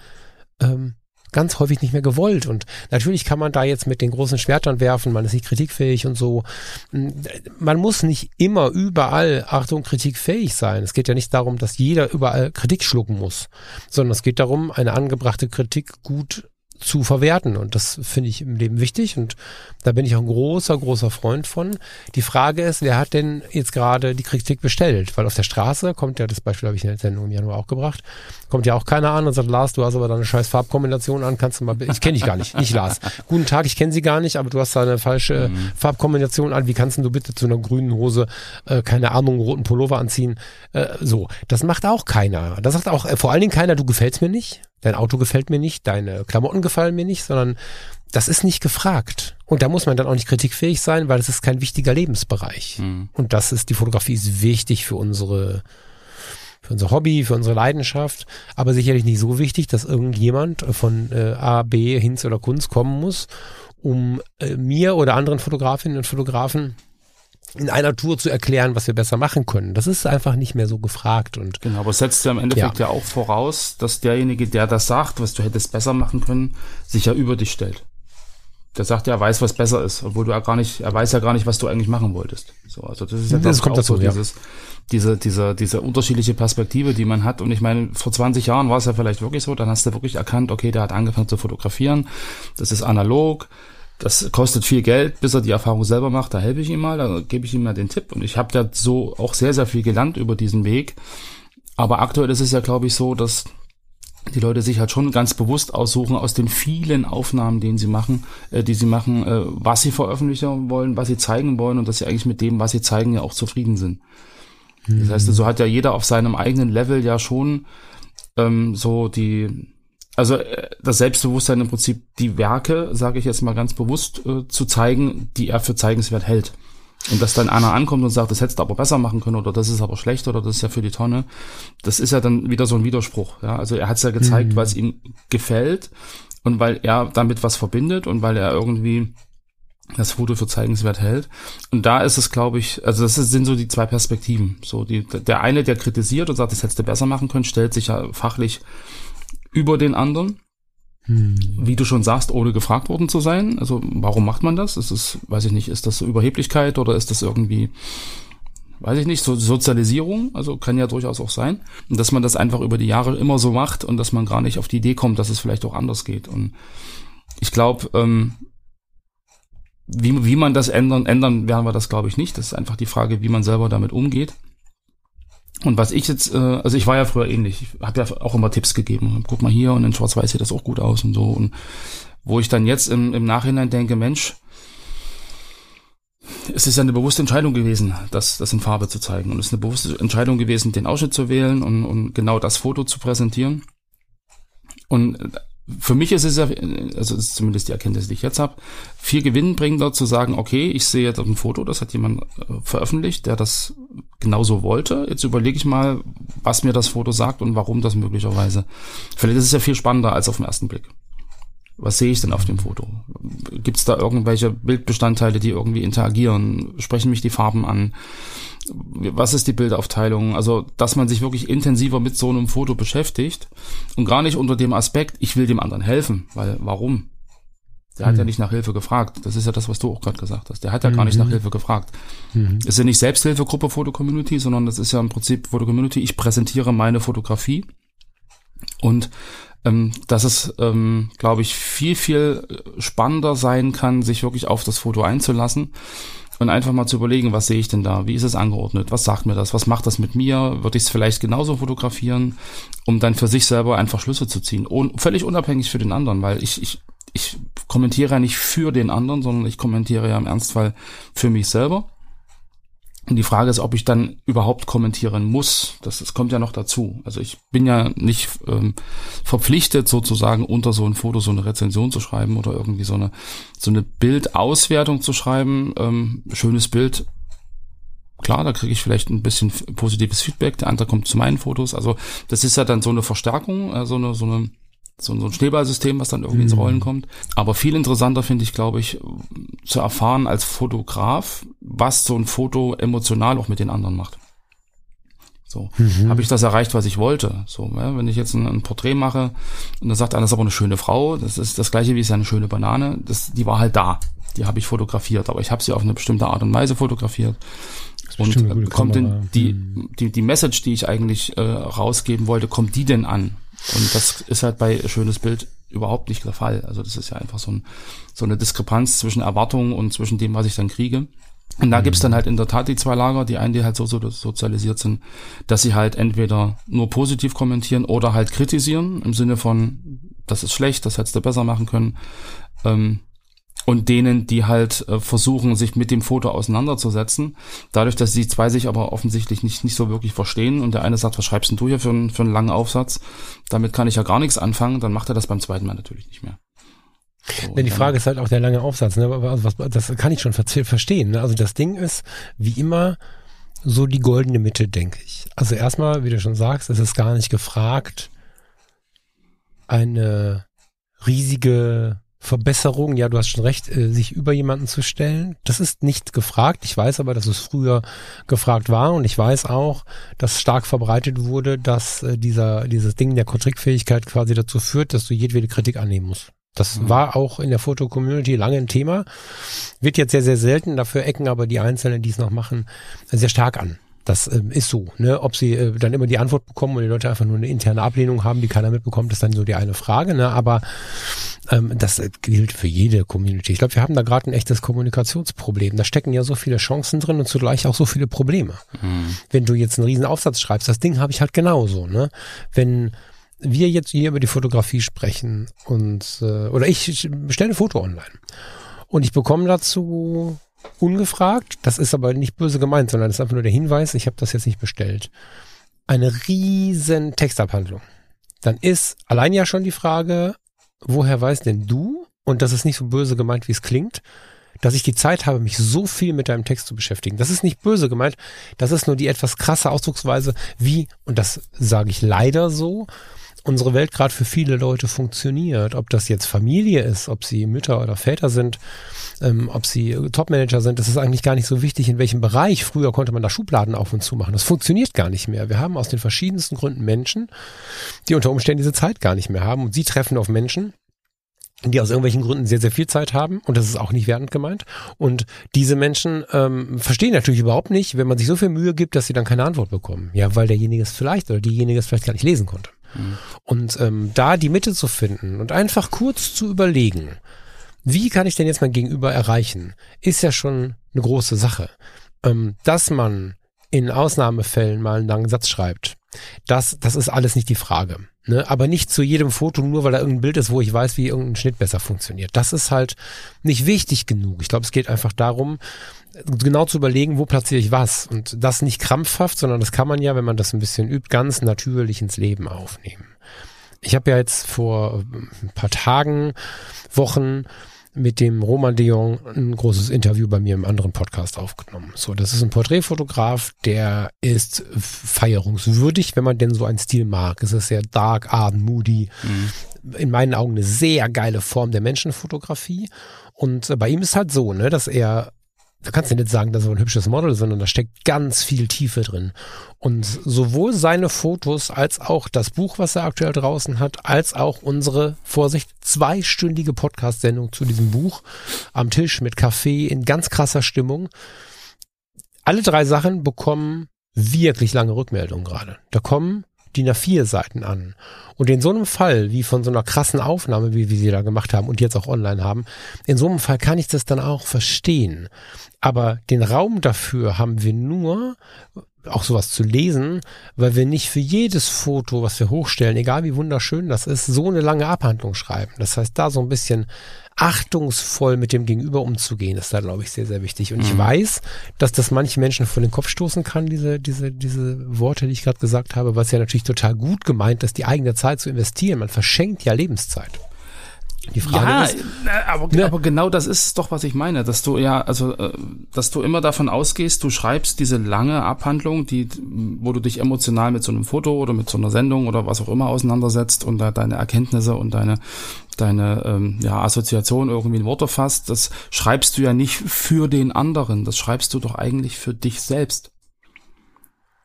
ähm, ganz häufig nicht mehr gewollt. Und natürlich kann man da jetzt mit den großen Schwertern werfen, man ist nicht kritikfähig und so. Man muss nicht immer überall, Achtung, kritikfähig sein. Es geht ja nicht darum, dass jeder überall Kritik schlucken muss, sondern es geht darum, eine angebrachte Kritik gut zu verwerten. Und das finde ich im Leben wichtig. Und da bin ich auch ein großer, großer Freund von. Die Frage ist, wer hat denn jetzt gerade die Kritik bestellt? Weil auf der Straße kommt ja, das Beispiel habe ich in der Sendung im Januar auch gebracht, kommt ja auch keiner an und sagt, Lars, du hast aber da eine scheiß Farbkombination an, kannst du mal, ich kenne dich gar nicht, nicht Lars. Guten Tag, ich kenne sie gar nicht, aber du hast da eine falsche mhm. Farbkombination an, wie kannst du bitte zu einer grünen Hose, äh, keine Ahnung, roten Pullover anziehen? Äh, so, das macht auch keiner. Das sagt auch äh, vor allen Dingen keiner, du gefällst mir nicht, dein Auto gefällt mir nicht, deine Klamotten gefallen mir nicht, sondern das ist nicht gefragt. Und da muss man dann auch nicht kritikfähig sein, weil es ist kein wichtiger Lebensbereich. Mhm. Und das ist, die Fotografie ist wichtig für unsere, für unser Hobby, für unsere Leidenschaft, aber sicherlich nicht so wichtig, dass irgendjemand von äh, A, B, Hinz oder Kunst kommen muss, um äh, mir oder anderen Fotografinnen und Fotografen in einer Tour zu erklären, was wir besser machen können. Das ist einfach nicht mehr so gefragt und genau, aber setzt ja im Endeffekt ja. ja auch voraus, dass derjenige, der das sagt, was du hättest besser machen können, sich ja über dich stellt. Der sagt ja, er weiß, was besser ist, obwohl du ja gar nicht, er weiß ja gar nicht, was du eigentlich machen wolltest. So, also das ist ja das kommt dazu, so ja. dieses, diese, diese, diese unterschiedliche Perspektive, die man hat. Und ich meine, vor 20 Jahren war es ja vielleicht wirklich so, dann hast du wirklich erkannt, okay, der hat angefangen zu fotografieren, das ist analog, das kostet viel Geld, bis er die Erfahrung selber macht, da helfe ich ihm mal, da gebe ich ihm mal den Tipp. Und ich habe da so auch sehr, sehr viel gelernt über diesen Weg. Aber aktuell ist es ja, glaube ich, so, dass die Leute sich halt schon ganz bewusst aussuchen aus den vielen Aufnahmen, den sie machen, äh, die sie machen, äh, was sie veröffentlichen wollen, was sie zeigen wollen und dass sie eigentlich mit dem, was sie zeigen, ja auch zufrieden sind. Mhm. Das heißt, so hat ja jeder auf seinem eigenen Level ja schon ähm, so die, also äh, das Selbstbewusstsein im Prinzip die Werke, sage ich jetzt mal ganz bewusst, äh, zu zeigen, die er für zeigenswert hält. Und dass dann einer ankommt und sagt, das hättest du aber besser machen können oder das ist aber schlecht oder das ist ja für die Tonne, das ist ja dann wieder so ein Widerspruch. Ja? Also er hat es ja gezeigt, mhm. weil es ihm gefällt und weil er damit was verbindet und weil er irgendwie das Foto für zeigenswert hält. Und da ist es, glaube ich, also das sind so die zwei Perspektiven. So die, der eine, der kritisiert und sagt, das hättest du besser machen können, stellt sich ja fachlich über den anderen. Hm. Wie du schon sagst, ohne gefragt worden zu sein. Also warum macht man das? Ist es, weiß ich nicht, ist das so Überheblichkeit oder ist das irgendwie, weiß ich nicht, so Sozialisierung? Also kann ja durchaus auch sein. Dass man das einfach über die Jahre immer so macht und dass man gar nicht auf die Idee kommt, dass es vielleicht auch anders geht. Und ich glaube, ähm, wie, wie man das ändern, ändern werden wir das, glaube ich, nicht. Das ist einfach die Frage, wie man selber damit umgeht. Und was ich jetzt, äh, also ich war ja früher ähnlich, ich habe ja auch immer Tipps gegeben. Guck mal hier und in Schwarz-Weiß sieht das auch gut aus und so. Und wo ich dann jetzt im, im Nachhinein denke, Mensch, es ist ja eine bewusste Entscheidung gewesen, das, das in Farbe zu zeigen. Und es ist eine bewusste Entscheidung gewesen, den Ausschnitt zu wählen und, und genau das Foto zu präsentieren. Und für mich ist es ja, also ist zumindest die Erkenntnis, die ich jetzt habe, viel gewinnbringender zu sagen, okay, ich sehe jetzt ein Foto, das hat jemand äh, veröffentlicht, der das genauso wollte. Jetzt überlege ich mal, was mir das Foto sagt und warum das möglicherweise. Vielleicht ist es ja viel spannender als auf den ersten Blick. Was sehe ich denn auf dem Foto? Gibt es da irgendwelche Bildbestandteile, die irgendwie interagieren? Sprechen mich die Farben an? was ist die Bildaufteilung? Also, dass man sich wirklich intensiver mit so einem Foto beschäftigt und gar nicht unter dem Aspekt, ich will dem anderen helfen, weil warum? Der mhm. hat ja mhm. nicht nach Hilfe gefragt. Das ist ja das, was du auch gerade gesagt hast. Der hat ja mhm. gar nicht nach mhm. Hilfe gefragt. Mhm. Es ist ja nicht Selbsthilfegruppe Foto Community, sondern das ist ja im Prinzip Foto Community. Ich präsentiere meine Fotografie und ähm, dass es, ähm, glaube ich, viel, viel spannender sein kann, sich wirklich auf das Foto einzulassen und einfach mal zu überlegen, was sehe ich denn da? Wie ist es angeordnet? Was sagt mir das? Was macht das mit mir? Würde ich es vielleicht genauso fotografieren, um dann für sich selber einfach Schlüsse zu ziehen? Und völlig unabhängig für den anderen, weil ich, ich, ich kommentiere ja nicht für den anderen, sondern ich kommentiere ja im Ernstfall für mich selber. Und die Frage ist, ob ich dann überhaupt kommentieren muss. Das, das kommt ja noch dazu. Also ich bin ja nicht ähm, verpflichtet, sozusagen unter so ein Foto so eine Rezension zu schreiben oder irgendwie so eine so eine Bildauswertung zu schreiben. Ähm, schönes Bild. Klar, da kriege ich vielleicht ein bisschen positives Feedback. Der andere kommt zu meinen Fotos. Also das ist ja dann so eine Verstärkung, äh, so eine so eine so, so ein Schneeballsystem, was dann irgendwie mhm. ins Rollen kommt. Aber viel interessanter finde ich, glaube ich, zu erfahren als Fotograf, was so ein Foto emotional auch mit den anderen macht. So, mhm. habe ich das erreicht, was ich wollte? So, ja, wenn ich jetzt ein, ein, Porträt mache und dann sagt einer, das ist aber eine schöne Frau, das ist das gleiche wie ist eine schöne Banane, das, die war halt da, die habe ich fotografiert, aber ich habe sie auf eine bestimmte Art und Weise fotografiert und kommt denn die, mhm. die die Message, die ich eigentlich äh, rausgeben wollte, kommt die denn an? Und das ist halt bei schönes Bild überhaupt nicht der Fall. Also das ist ja einfach so, ein, so eine Diskrepanz zwischen Erwartungen und zwischen dem, was ich dann kriege. Und da mhm. gibt's dann halt in der Tat die zwei Lager, die einen, die halt so, so sozialisiert sind, dass sie halt entweder nur positiv kommentieren oder halt kritisieren, im Sinne von, das ist schlecht, das hättest du besser machen können. Ähm, und denen, die halt äh, versuchen, sich mit dem Foto auseinanderzusetzen. Dadurch, dass die zwei sich aber offensichtlich nicht, nicht so wirklich verstehen und der eine sagt, was schreibst denn du hier für, einen für einen langen Aufsatz? Damit kann ich ja gar nichts anfangen, dann macht er das beim zweiten Mal natürlich nicht mehr. So, die Frage ist halt auch der lange Aufsatz. Ne? Was, das kann ich schon verstehen. Ne? Also das Ding ist, wie immer, so die goldene Mitte, denke ich. Also erstmal, wie du schon sagst, es ist gar nicht gefragt, eine riesige Verbesserung, ja, du hast schon recht, äh, sich über jemanden zu stellen. Das ist nicht gefragt. Ich weiß aber, dass es früher gefragt war und ich weiß auch, dass stark verbreitet wurde, dass äh, dieser, dieses Ding der Kritikfähigkeit quasi dazu führt, dass du jedwede Kritik annehmen musst. Das mhm. war auch in der Foto-Community lange ein Thema. Wird jetzt sehr, sehr selten. Dafür ecken aber die Einzelnen, die es noch machen, sehr stark an. Das ähm, ist so. Ne? Ob sie äh, dann immer die Antwort bekommen und die Leute einfach nur eine interne Ablehnung haben, die keiner mitbekommt, ist dann so die eine Frage. Ne? Aber ähm, das äh, gilt für jede Community. Ich glaube, wir haben da gerade ein echtes Kommunikationsproblem. Da stecken ja so viele Chancen drin und zugleich auch so viele Probleme. Mhm. Wenn du jetzt einen riesen Aufsatz schreibst, das Ding habe ich halt genauso. Ne? Wenn wir jetzt hier über die Fotografie sprechen und äh, oder ich, ich stelle ein Foto online und ich bekomme dazu ungefragt, das ist aber nicht böse gemeint, sondern das ist einfach nur der Hinweis, ich habe das jetzt nicht bestellt, eine riesen Textabhandlung. Dann ist allein ja schon die Frage, woher weißt denn du, und das ist nicht so böse gemeint, wie es klingt, dass ich die Zeit habe, mich so viel mit deinem Text zu beschäftigen. Das ist nicht böse gemeint, das ist nur die etwas krasse Ausdrucksweise, wie, und das sage ich leider so, unsere Welt gerade für viele Leute funktioniert. Ob das jetzt Familie ist, ob sie Mütter oder Väter sind, ähm, ob sie Topmanager sind, das ist eigentlich gar nicht so wichtig, in welchem Bereich. Früher konnte man da Schubladen auf und zu machen. Das funktioniert gar nicht mehr. Wir haben aus den verschiedensten Gründen Menschen, die unter Umständen diese Zeit gar nicht mehr haben und sie treffen auf Menschen, die aus irgendwelchen Gründen sehr, sehr viel Zeit haben und das ist auch nicht wertend gemeint. Und diese Menschen ähm, verstehen natürlich überhaupt nicht, wenn man sich so viel Mühe gibt, dass sie dann keine Antwort bekommen. Ja, weil derjenige es vielleicht oder diejenige es vielleicht gar nicht lesen konnte. Mhm. Und ähm, da die Mitte zu finden und einfach kurz zu überlegen, wie kann ich denn jetzt mein Gegenüber erreichen, ist ja schon eine große Sache. Ähm, dass man in Ausnahmefällen mal einen langen Satz schreibt, Das, das ist alles nicht die Frage. Ne? Aber nicht zu jedem Foto, nur weil da irgendein Bild ist, wo ich weiß, wie irgendein Schnitt besser funktioniert. Das ist halt nicht wichtig genug. Ich glaube, es geht einfach darum, genau zu überlegen, wo platziere ich was. Und das nicht krampfhaft, sondern das kann man ja, wenn man das ein bisschen übt, ganz natürlich ins Leben aufnehmen. Ich habe ja jetzt vor ein paar Tagen, Wochen mit dem Roman de Jong ein großes Interview bei mir im anderen Podcast aufgenommen. So, das ist ein Porträtfotograf, der ist feierungswürdig, wenn man denn so einen Stil mag. Es ist sehr dark, art, moody. Mhm. In meinen Augen eine sehr geile Form der Menschenfotografie. Und bei ihm ist halt so, ne, dass er da kannst du nicht sagen, das ist ein hübsches Model, sondern da steckt ganz viel Tiefe drin. Und sowohl seine Fotos als auch das Buch, was er aktuell draußen hat, als auch unsere, Vorsicht, zweistündige Podcast-Sendung zu diesem Buch am Tisch mit Kaffee in ganz krasser Stimmung. Alle drei Sachen bekommen wirklich lange Rückmeldungen gerade. Da kommen DIN A4 Seiten an. Und in so einem Fall, wie von so einer krassen Aufnahme, wie wir sie da gemacht haben und jetzt auch online haben, in so einem Fall kann ich das dann auch verstehen. Aber den Raum dafür haben wir nur, auch sowas zu lesen, weil wir nicht für jedes Foto, was wir hochstellen, egal wie wunderschön das ist, so eine lange Abhandlung schreiben. Das heißt, da so ein bisschen achtungsvoll mit dem Gegenüber umzugehen, ist da, glaube ich, sehr, sehr wichtig. Und mhm. ich weiß, dass das manche Menschen vor den Kopf stoßen kann, diese, diese, diese Worte, die ich gerade gesagt habe, was ja natürlich total gut gemeint ist, die eigene Zeit zu investieren. Man verschenkt ja Lebenszeit. Die Frage ja, ist, aber, ne? aber genau das ist doch, was ich meine, dass du ja, also, äh, dass du immer davon ausgehst, du schreibst diese lange Abhandlung, die, wo du dich emotional mit so einem Foto oder mit so einer Sendung oder was auch immer auseinandersetzt und da deine Erkenntnisse und deine, deine ähm, ja, Assoziation irgendwie in Worte fasst, das schreibst du ja nicht für den anderen, das schreibst du doch eigentlich für dich selbst.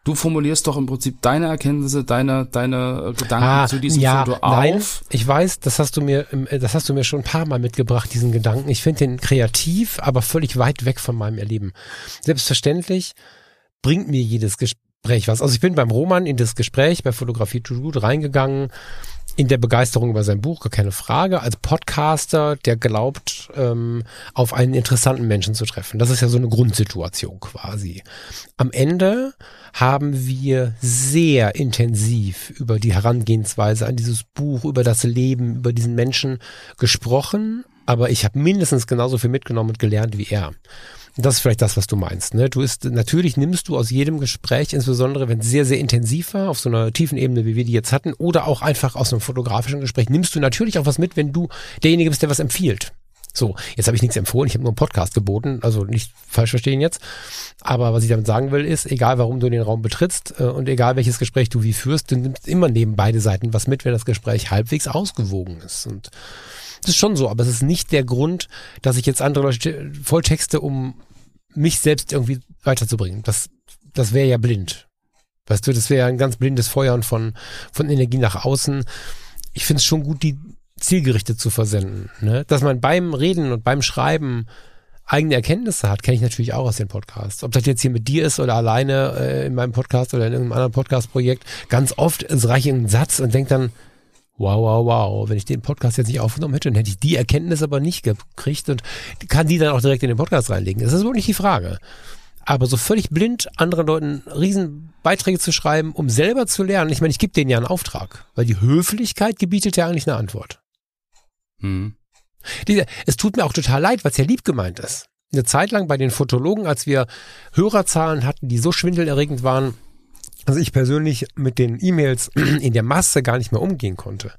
Du formulierst doch im Prinzip deine Erkenntnisse, deine, deine Gedanken ah, zu diesem ja, Foto auf. Nein, ich weiß, das hast du mir, das hast du mir schon ein paar Mal mitgebracht, diesen Gedanken. Ich finde den kreativ, aber völlig weit weg von meinem Erleben. Selbstverständlich bringt mir jedes Gespräch was. Also ich bin beim Roman in das Gespräch bei Fotografie to Good reingegangen in der Begeisterung über sein Buch, gar keine Frage, als Podcaster, der glaubt, ähm, auf einen interessanten Menschen zu treffen. Das ist ja so eine Grundsituation quasi. Am Ende haben wir sehr intensiv über die Herangehensweise an dieses Buch, über das Leben, über diesen Menschen gesprochen, aber ich habe mindestens genauso viel mitgenommen und gelernt wie er. Das ist vielleicht das, was du meinst. Ne? Du ist, natürlich nimmst du aus jedem Gespräch, insbesondere wenn es sehr, sehr intensiv war, auf so einer tiefen Ebene, wie wir die jetzt hatten, oder auch einfach aus einem fotografischen Gespräch, nimmst du natürlich auch was mit, wenn du derjenige bist, der was empfiehlt. So, jetzt habe ich nichts empfohlen, ich habe nur einen Podcast geboten, also nicht falsch verstehen jetzt. Aber was ich damit sagen will, ist, egal warum du den Raum betrittst äh, und egal welches Gespräch du wie führst, du nimmst immer neben beide Seiten was mit, wenn das Gespräch halbwegs ausgewogen ist. Und das ist schon so, aber es ist nicht der Grund, dass ich jetzt andere Leute volltexte, um mich selbst irgendwie weiterzubringen. Das, das wäre ja blind. Weißt du, das wäre ja ein ganz blindes Feuern von, von Energie nach außen. Ich finde es schon gut, die zielgerichtet zu versenden. Ne? Dass man beim Reden und beim Schreiben eigene Erkenntnisse hat, kenne ich natürlich auch aus den Podcasts. Ob das jetzt hier mit dir ist oder alleine äh, in meinem Podcast oder in irgendeinem anderen Podcast-Projekt, ganz oft reiche ein Satz und denkt dann, wow, wow, wow, wenn ich den Podcast jetzt nicht aufgenommen hätte, dann hätte ich die Erkenntnis aber nicht gekriegt und kann die dann auch direkt in den Podcast reinlegen. Das ist wohl nicht die Frage. Aber so völlig blind anderen Leuten Riesenbeiträge zu schreiben, um selber zu lernen, ich meine, ich gebe denen ja einen Auftrag, weil die Höflichkeit gebietet ja eigentlich eine Antwort. Hm. Es tut mir auch total leid, weil es ja lieb gemeint ist. Eine Zeit lang bei den Fotologen, als wir Hörerzahlen hatten, die so schwindelerregend waren, dass ich persönlich mit den E-Mails in der Masse gar nicht mehr umgehen konnte.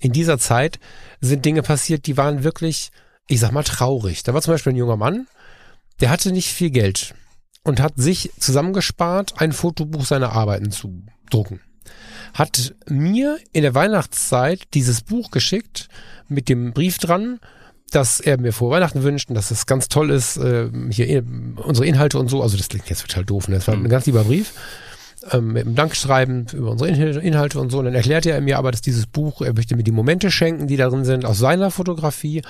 In dieser Zeit sind Dinge passiert, die waren wirklich, ich sag mal, traurig. Da war zum Beispiel ein junger Mann, der hatte nicht viel Geld und hat sich zusammengespart, ein Fotobuch seiner Arbeiten zu drucken. Hat mir in der Weihnachtszeit dieses Buch geschickt mit dem Brief dran, dass er mir vor Weihnachten wünscht und dass es ganz toll ist, äh, hier unsere Inhalte und so. Also das klingt jetzt total doof, ne? Das war ein ganz lieber Brief ähm, mit einem Dankschreiben über unsere Inhalte und so. Und dann erklärte er mir aber, dass dieses Buch, er möchte mir die Momente schenken, die darin sind, aus seiner Fotografie.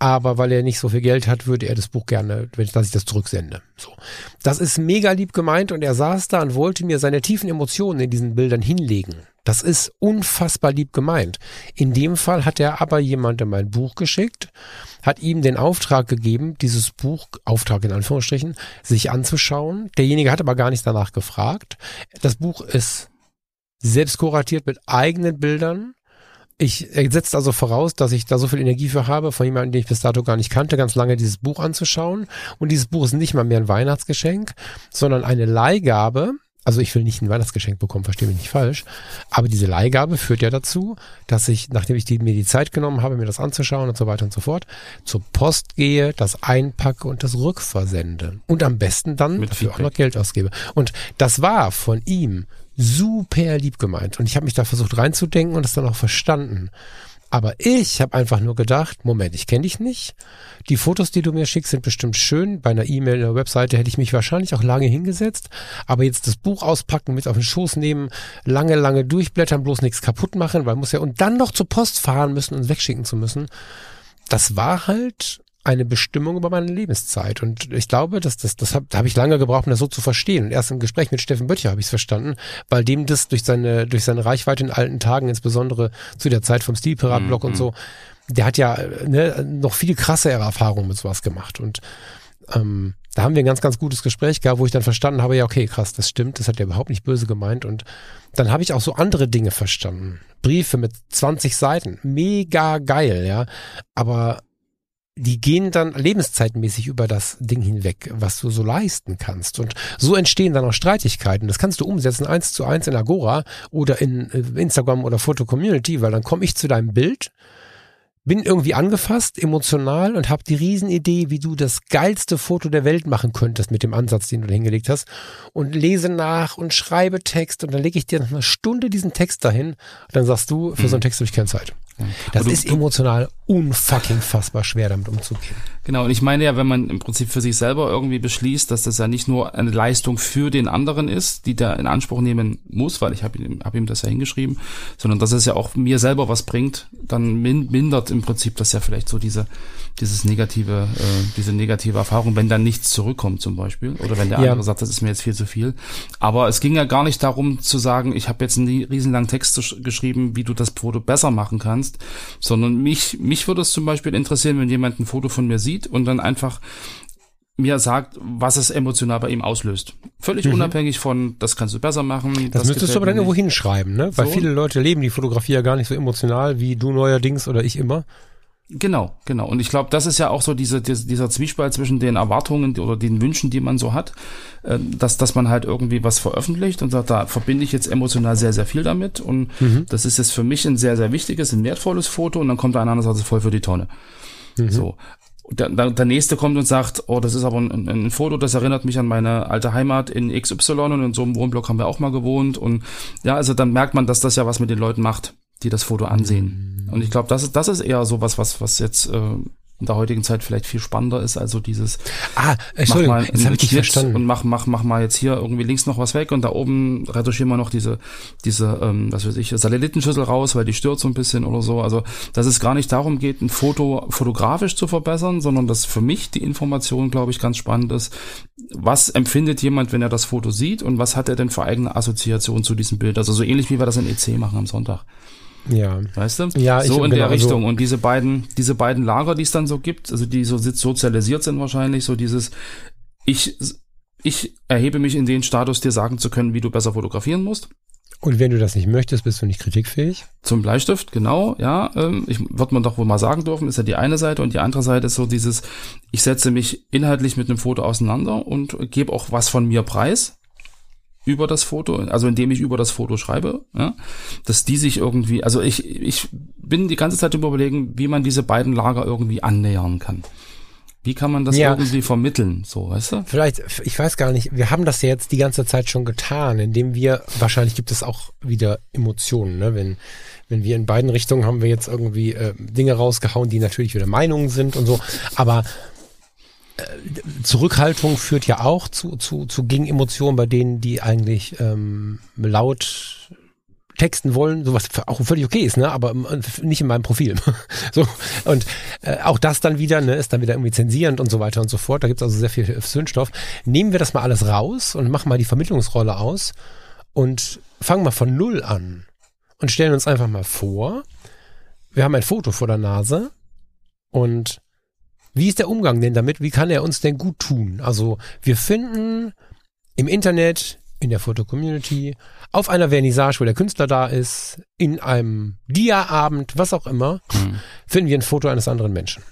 Aber weil er nicht so viel Geld hat, würde er das Buch gerne, dass ich das zurücksende. So. Das ist mega lieb gemeint und er saß da und wollte mir seine tiefen Emotionen in diesen Bildern hinlegen. Das ist unfassbar lieb gemeint. In dem Fall hat er aber jemandem ein Buch geschickt hat ihm den Auftrag gegeben, dieses Buch, Auftrag in Anführungsstrichen, sich anzuschauen. Derjenige hat aber gar nicht danach gefragt. Das Buch ist selbst kuratiert mit eigenen Bildern. Ich setze also voraus, dass ich da so viel Energie für habe, von jemandem, den ich bis dato gar nicht kannte, ganz lange dieses Buch anzuschauen. Und dieses Buch ist nicht mal mehr ein Weihnachtsgeschenk, sondern eine Leihgabe, also ich will nicht ein Weihnachtsgeschenk bekommen, verstehe mich nicht falsch, aber diese Leihgabe führt ja dazu, dass ich, nachdem ich die, mir die Zeit genommen habe, mir das anzuschauen und so weiter und so fort, zur Post gehe, das einpacke und das rückversende. Und am besten dann Mit dafür Feedback. auch noch Geld ausgebe. Und das war von ihm super lieb gemeint. Und ich habe mich da versucht reinzudenken und das dann auch verstanden. Aber ich habe einfach nur gedacht, Moment, ich kenne dich nicht. Die Fotos, die du mir schickst, sind bestimmt schön. Bei einer E-Mail, einer Webseite hätte ich mich wahrscheinlich auch lange hingesetzt. Aber jetzt das Buch auspacken, mit auf den Schoß nehmen, lange, lange durchblättern, bloß nichts kaputt machen, weil muss ja und dann noch zur Post fahren müssen und wegschicken zu müssen. Das war halt eine Bestimmung über meine Lebenszeit. Und ich glaube, dass das, das habe hab ich lange gebraucht, um das so zu verstehen. Und erst im Gespräch mit Steffen Böttcher habe ich es verstanden, weil dem das durch seine, durch seine Reichweite in alten Tagen, insbesondere zu der Zeit vom Stilpirat-Blog mhm. und so, der hat ja ne, noch viel krassere Erfahrungen mit sowas gemacht. Und ähm, da haben wir ein ganz, ganz gutes Gespräch gehabt, wo ich dann verstanden habe, ja, okay, krass, das stimmt, das hat er überhaupt nicht böse gemeint. Und dann habe ich auch so andere Dinge verstanden. Briefe mit 20 Seiten, mega geil, ja. Aber die gehen dann lebenszeitmäßig über das Ding hinweg, was du so leisten kannst. Und so entstehen dann auch Streitigkeiten. Das kannst du umsetzen eins zu eins in Agora oder in äh, Instagram oder Foto Community, weil dann komme ich zu deinem Bild, bin irgendwie angefasst, emotional und habe die Riesenidee, wie du das geilste Foto der Welt machen könntest mit dem Ansatz, den du da hingelegt hast und lese nach und schreibe Text und dann lege ich dir nach einer Stunde diesen Text dahin und dann sagst du, für so einen mhm. Text habe ich keine Zeit. Das ist emotional unfucking fassbar schwer, damit umzugehen. Genau, und ich meine ja, wenn man im Prinzip für sich selber irgendwie beschließt, dass das ja nicht nur eine Leistung für den anderen ist, die der in Anspruch nehmen muss, weil ich habe ihm, hab ihm das ja hingeschrieben, sondern dass es ja auch mir selber was bringt, dann mindert im Prinzip das ja vielleicht so diese, dieses negative, äh, diese negative Erfahrung, wenn dann nichts zurückkommt zum Beispiel, oder wenn der ja. andere sagt, das ist mir jetzt viel zu viel. Aber es ging ja gar nicht darum zu sagen, ich habe jetzt einen riesenlangen Text geschrieben, wie du das Foto besser machen kannst, sondern mich, mich würde es zum Beispiel interessieren, wenn jemand ein Foto von mir sieht, sieht und dann einfach mir sagt, was es emotional bei ihm auslöst. Völlig mhm. unabhängig von, das kannst du besser machen. Das, das müsstest du aber dann irgendwo hinschreiben, ne? Weil so. viele Leute leben die Fotografie ja gar nicht so emotional wie du neuerdings oder ich immer. Genau, genau. Und ich glaube, das ist ja auch so diese, dieser Zwiespalt zwischen den Erwartungen oder den Wünschen, die man so hat, äh, dass, dass man halt irgendwie was veröffentlicht und sagt, da verbinde ich jetzt emotional sehr, sehr viel damit. Und mhm. das ist jetzt für mich ein sehr, sehr wichtiges, ein wertvolles Foto und dann kommt einer und sagt, es voll für die Tonne. Mhm. So der, der, nächste kommt und sagt, oh, das ist aber ein, ein, Foto, das erinnert mich an meine alte Heimat in XY und in so einem Wohnblock haben wir auch mal gewohnt und ja, also dann merkt man, dass das ja was mit den Leuten macht, die das Foto ansehen. Mhm. Und ich glaube, das ist, das ist eher so was, was, was jetzt äh, in der heutigen Zeit vielleicht viel spannender ist, also dieses Ah, Entschuldigung, mach mal jetzt habe ich dich verstanden. Und mach, mach, mach mal jetzt hier irgendwie links noch was weg und da oben retuschieren wir noch diese, diese, ähm, was weiß ich, Satellitenschüssel raus, weil die stört so ein bisschen oder so. Also, dass es gar nicht darum geht, ein Foto fotografisch zu verbessern, sondern dass für mich die Information, glaube ich, ganz spannend ist. Was empfindet jemand, wenn er das Foto sieht und was hat er denn für eigene Assoziationen zu diesem Bild? Also so ähnlich wie wir das in EC machen am Sonntag. Ja. Weißt du? Ja, so in der Richtung. So. Und diese beiden, diese beiden Lager, die es dann so gibt, also die so sozialisiert sind wahrscheinlich, so dieses, ich, ich erhebe mich in den Status, dir sagen zu können, wie du besser fotografieren musst. Und wenn du das nicht möchtest, bist du nicht kritikfähig? Zum Bleistift, genau, ja. Ähm, ich wird man doch wohl mal sagen dürfen, ist ja die eine Seite und die andere Seite ist so dieses, ich setze mich inhaltlich mit einem Foto auseinander und gebe auch was von mir preis über das Foto, also indem ich über das Foto schreibe, ja, dass die sich irgendwie, also ich, ich bin die ganze Zeit überlegen, wie man diese beiden Lager irgendwie annähern kann. Wie kann man das ja, irgendwie vermitteln, so, weißt du? Vielleicht, ich weiß gar nicht, wir haben das ja jetzt die ganze Zeit schon getan, indem wir, wahrscheinlich gibt es auch wieder Emotionen, ne, wenn, wenn wir in beiden Richtungen haben wir jetzt irgendwie äh, Dinge rausgehauen, die natürlich wieder Meinungen sind und so, aber Zurückhaltung führt ja auch zu, zu, zu Gegenemotionen bei denen, die eigentlich ähm, laut texten wollen, sowas auch völlig okay ist, ne, aber ähm, nicht in meinem Profil. so und äh, auch das dann wieder, ne, ist dann wieder irgendwie zensierend und so weiter und so fort. Da gibt's also sehr viel Sündstoff. Nehmen wir das mal alles raus und machen mal die Vermittlungsrolle aus und fangen mal von null an und stellen uns einfach mal vor, wir haben ein Foto vor der Nase und wie ist der Umgang denn damit? Wie kann er uns denn gut tun? Also wir finden im Internet in der Foto-Community, auf einer Vernissage, wo der Künstler da ist, in einem Dia-Abend, was auch immer, Hm. finden wir ein Foto eines anderen Menschen.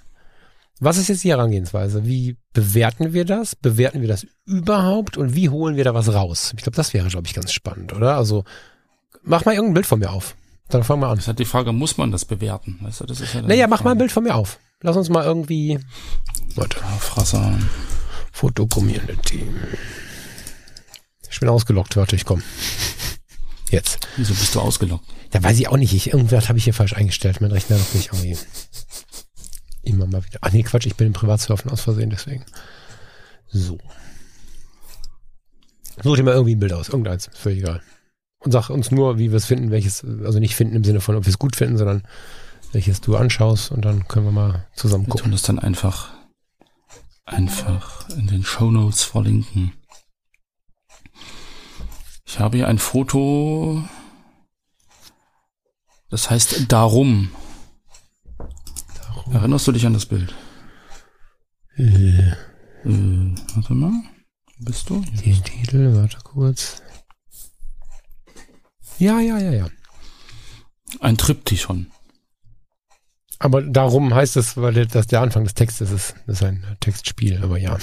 Was ist jetzt die Herangehensweise? Wie bewerten wir das? Bewerten wir das überhaupt? Und wie holen wir da was raus? Ich glaube, das wäre, glaube ich, ganz spannend, oder? Also, mach mal irgendein Bild von mir auf. Dann fangen wir an. Das ist halt die Frage, muss man das bewerten? Weißt du, das ist dann Naja, mach mal ein. Bild von mir auf. Lass uns mal irgendwie. Warte. Frasser. Foto-Community. Ich bin ausgelockt, warte, ich komm. Jetzt. Wieso bist du ausgelockt? Ja, weiß ich auch nicht. Ich, irgendwas habe ich hier falsch eingestellt. Mein Rechner noch nicht irgendwie. Immer mal wieder. Ach nee, Quatsch, ich bin im Privatsurfen aus Versehen, deswegen. So. Such dir mal irgendwie ein Bild aus. Irgendeins. Völlig egal. Und sag uns nur, wie wir es finden, welches, also nicht finden im Sinne von, ob wir es gut finden, sondern welches du anschaust und dann können wir mal zusammen Wir gucken. tun das dann einfach, einfach in den Shownotes verlinken. Ich habe hier ein Foto, das heißt Darum. Erinnerst du dich an das Bild? Äh, Äh, warte mal. Wo bist du? den Titel, warte kurz. Ja, ja, ja, ja. Ein Triptychon. Aber darum heißt es, weil das der Anfang des Textes ist. Das ist ein Textspiel, aber ja.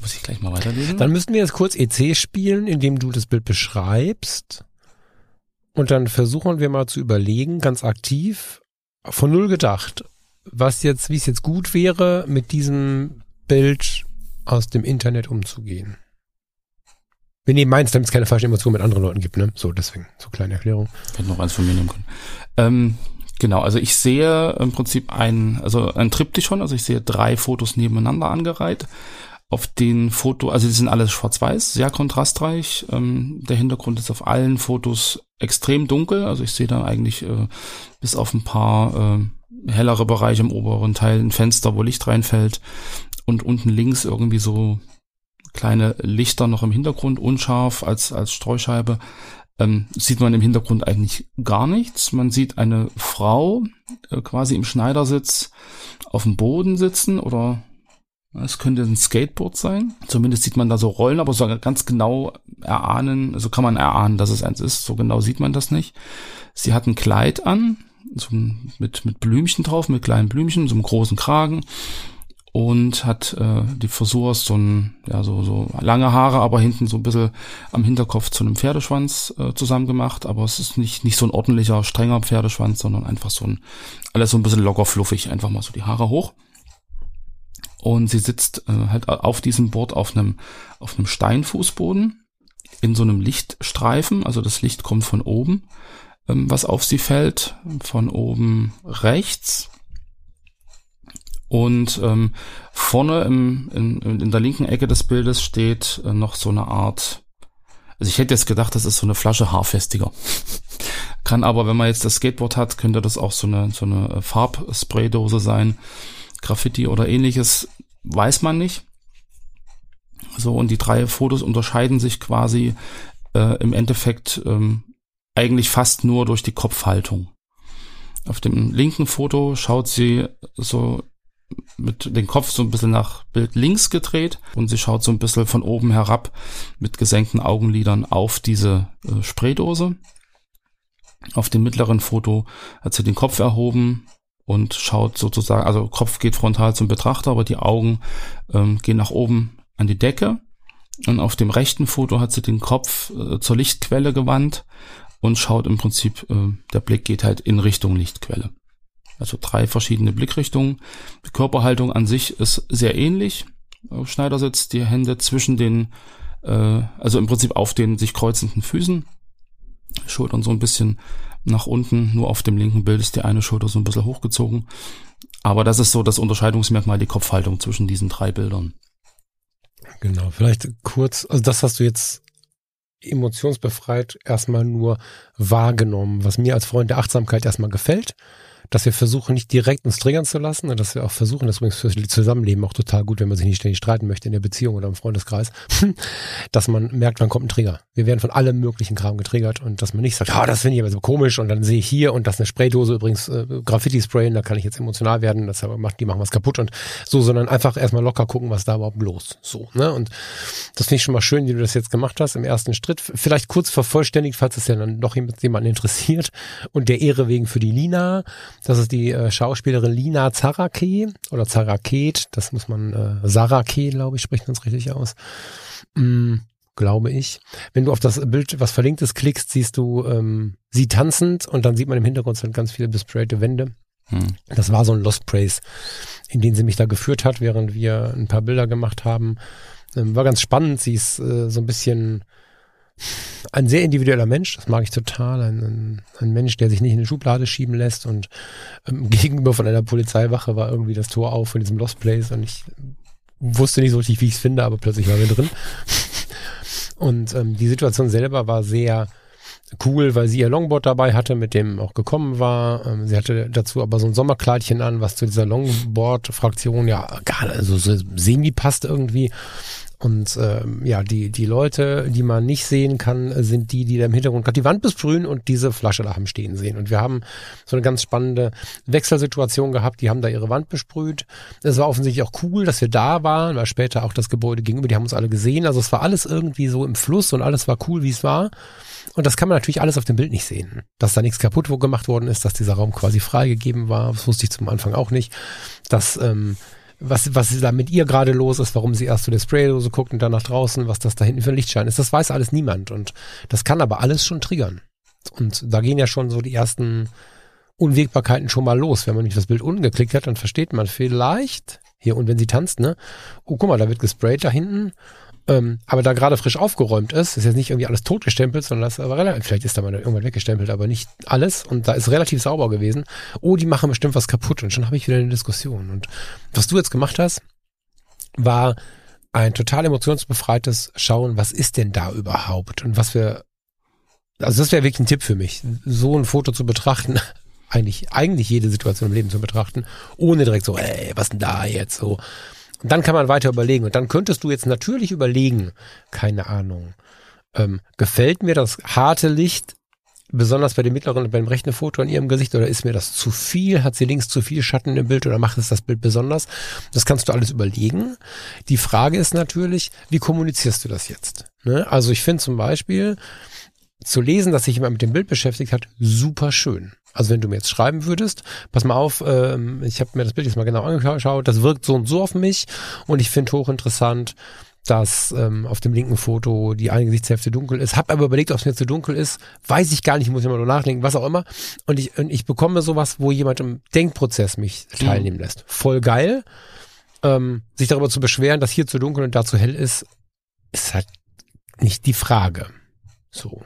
Muss ich gleich mal weiterlesen? Dann müssten wir jetzt kurz EC spielen, indem du das Bild beschreibst. Und dann versuchen wir mal zu überlegen, ganz aktiv, von null gedacht, was jetzt, wie es jetzt gut wäre, mit diesem Bild aus dem Internet umzugehen. Wir nehmen meins, damit es keine falsche Emotion mit anderen Leuten gibt, ne? So, deswegen, so kleine Erklärung. Hätte noch eins von mir nehmen können. Ähm, genau, also ich sehe im Prinzip ein, also ein Triptychon, also ich sehe drei Fotos nebeneinander angereiht. Auf den Foto, also die sind alles schwarz-weiß, sehr kontrastreich. Ähm, der Hintergrund ist auf allen Fotos extrem dunkel, also ich sehe da eigentlich äh, bis auf ein paar äh, hellere Bereiche im oberen Teil ein Fenster, wo Licht reinfällt und unten links irgendwie so kleine Lichter noch im Hintergrund, unscharf als, als Streuscheibe ähm, sieht man im Hintergrund eigentlich gar nichts. Man sieht eine Frau äh, quasi im Schneidersitz auf dem Boden sitzen oder es könnte ein Skateboard sein. Zumindest sieht man da so Rollen, aber so ganz genau erahnen, also kann man erahnen, dass es eins ist. So genau sieht man das nicht. Sie hat ein Kleid an, so mit, mit Blümchen drauf, mit kleinen Blümchen, so einem großen Kragen und hat äh, die Frisur ist so ein, ja, so, so lange Haare, aber hinten so ein bisschen am Hinterkopf zu einem Pferdeschwanz äh, zusammen gemacht, aber es ist nicht, nicht so ein ordentlicher, strenger Pferdeschwanz, sondern einfach so ein, alles so ein bisschen locker fluffig, einfach mal so die Haare hoch. Und sie sitzt äh, halt auf diesem Board auf einem, auf einem Steinfußboden in so einem Lichtstreifen, also das Licht kommt von oben, ähm, was auf sie fällt, von oben rechts. Und ähm, vorne im, in, in der linken Ecke des Bildes steht äh, noch so eine Art, also ich hätte jetzt gedacht, das ist so eine Flasche Haarfestiger. Kann aber, wenn man jetzt das Skateboard hat, könnte das auch so eine, so eine äh, Farbspraydose sein. Graffiti oder ähnliches, weiß man nicht. So, und die drei Fotos unterscheiden sich quasi äh, im Endeffekt ähm, eigentlich fast nur durch die Kopfhaltung. Auf dem linken Foto schaut sie so mit dem Kopf so ein bisschen nach Bild links gedreht und sie schaut so ein bisschen von oben herab mit gesenkten Augenlidern auf diese äh, Spraydose. Auf dem mittleren Foto hat sie den Kopf erhoben und schaut sozusagen, also Kopf geht frontal zum Betrachter, aber die Augen ähm, gehen nach oben an die Decke. Und auf dem rechten Foto hat sie den Kopf äh, zur Lichtquelle gewandt und schaut im Prinzip, äh, der Blick geht halt in Richtung Lichtquelle. Also drei verschiedene Blickrichtungen. Die Körperhaltung an sich ist sehr ähnlich. Auf Schneidersitz die Hände zwischen den, äh, also im Prinzip auf den sich kreuzenden Füßen. Schultern so ein bisschen nach unten. Nur auf dem linken Bild ist die eine Schulter so ein bisschen hochgezogen. Aber das ist so das Unterscheidungsmerkmal, die Kopfhaltung zwischen diesen drei Bildern. Genau, vielleicht kurz, also das hast du jetzt emotionsbefreit erstmal nur wahrgenommen, was mir als Freund der Achtsamkeit erstmal gefällt. Dass wir versuchen, nicht direkt uns triggern zu lassen und dass wir auch versuchen, das übrigens fürs Zusammenleben auch total gut, wenn man sich nicht ständig streiten möchte in der Beziehung oder im Freundeskreis, dass man merkt, wann kommt ein Trigger. Wir werden von allem möglichen Kram getriggert und dass man nicht sagt, ah, das finde ich aber so komisch und dann sehe ich hier und das ist eine Spraydose übrigens, äh, Graffiti-Sprayen, da kann ich jetzt emotional werden, das macht, die machen was kaputt und so, sondern einfach erstmal locker gucken, was da überhaupt los. So, ne? Und das finde ich schon mal schön, wie du das jetzt gemacht hast im ersten Schritt. Vielleicht kurz vervollständigt, falls es ja dann noch jemanden interessiert und der Ehre wegen für die Lina. Das ist die äh, Schauspielerin Lina Zarake oder Zaraket. Das muss man, äh, Sarake, glaube ich, spricht man es richtig aus. Mm, glaube ich. Wenn du auf das Bild, was verlinkt ist, klickst, siehst du ähm, sie tanzend und dann sieht man im Hintergrund sind ganz viele besprayte Wände. Hm. Das war so ein Lost Praise, in den sie mich da geführt hat, während wir ein paar Bilder gemacht haben. Ähm, war ganz spannend. Sie ist äh, so ein bisschen ein sehr individueller Mensch, das mag ich total. Ein, ein, Mensch, der sich nicht in eine Schublade schieben lässt und ähm, gegenüber von einer Polizeiwache war irgendwie das Tor auf von diesem Lost Place und ich wusste nicht so richtig, wie ich es finde, aber plötzlich war wir drin. Und ähm, die Situation selber war sehr cool, weil sie ihr Longboard dabei hatte, mit dem auch gekommen war. Ähm, sie hatte dazu aber so ein Sommerkleidchen an, was zu dieser Longboard-Fraktion ja gar also so semi passt irgendwie. Und ähm, ja, die, die Leute, die man nicht sehen kann, sind die, die da im Hintergrund gerade die Wand besprühen und diese Flasche da haben stehen sehen. Und wir haben so eine ganz spannende Wechselsituation gehabt. Die haben da ihre Wand besprüht. Es war offensichtlich auch cool, dass wir da waren, weil später auch das Gebäude gegenüber, die haben uns alle gesehen. Also es war alles irgendwie so im Fluss und alles war cool, wie es war. Und das kann man natürlich alles auf dem Bild nicht sehen. Dass da nichts kaputt gemacht worden ist, dass dieser Raum quasi freigegeben war, das wusste ich zum Anfang auch nicht. Dass ähm, was, was da mit ihr gerade los ist, warum sie erst zu der Spraydose guckt und dann nach draußen, was das da hinten für ein Lichtschein ist. Das weiß alles niemand. Und das kann aber alles schon triggern. Und da gehen ja schon so die ersten Unwägbarkeiten schon mal los. Wenn man nicht das Bild unten geklickt hat, dann versteht man vielleicht, hier und wenn sie tanzt, ne? Oh, guck mal, da wird gesprayt da hinten ähm, aber da gerade frisch aufgeräumt ist, ist jetzt nicht irgendwie alles totgestempelt, sondern das aber relativ, vielleicht ist da mal irgendwann weggestempelt, aber nicht alles und da ist relativ sauber gewesen. Oh, die machen bestimmt was kaputt und schon habe ich wieder eine Diskussion. Und was du jetzt gemacht hast, war ein total emotionsbefreites Schauen, was ist denn da überhaupt und was wir, also das wäre wirklich ein Tipp für mich, so ein Foto zu betrachten, eigentlich, eigentlich jede Situation im Leben zu betrachten, ohne direkt so, ey, was denn da jetzt so, dann kann man weiter überlegen. Und dann könntest du jetzt natürlich überlegen, keine Ahnung, ähm, gefällt mir das harte Licht, besonders bei dem mittleren und beim rechten Foto an ihrem Gesicht, oder ist mir das zu viel? Hat sie links zu viel Schatten im Bild oder macht es das Bild besonders? Das kannst du alles überlegen. Die Frage ist natürlich, wie kommunizierst du das jetzt? Ne? Also ich finde zum Beispiel, zu lesen, dass sich jemand mit dem Bild beschäftigt hat, super schön. Also wenn du mir jetzt schreiben würdest, pass mal auf, ähm, ich habe mir das Bild jetzt mal genau angeschaut, das wirkt so und so auf mich und ich finde hochinteressant, dass ähm, auf dem linken Foto die eine Gesichtshälfte dunkel ist. Hab aber überlegt, ob es mir zu dunkel ist. Weiß ich gar nicht, muss ich mal nur nachdenken, was auch immer. Und ich, und ich bekomme sowas, wo jemand im Denkprozess mich mhm. teilnehmen lässt. Voll geil. Ähm, sich darüber zu beschweren, dass hier zu dunkel und da zu hell ist, ist halt nicht die Frage. So.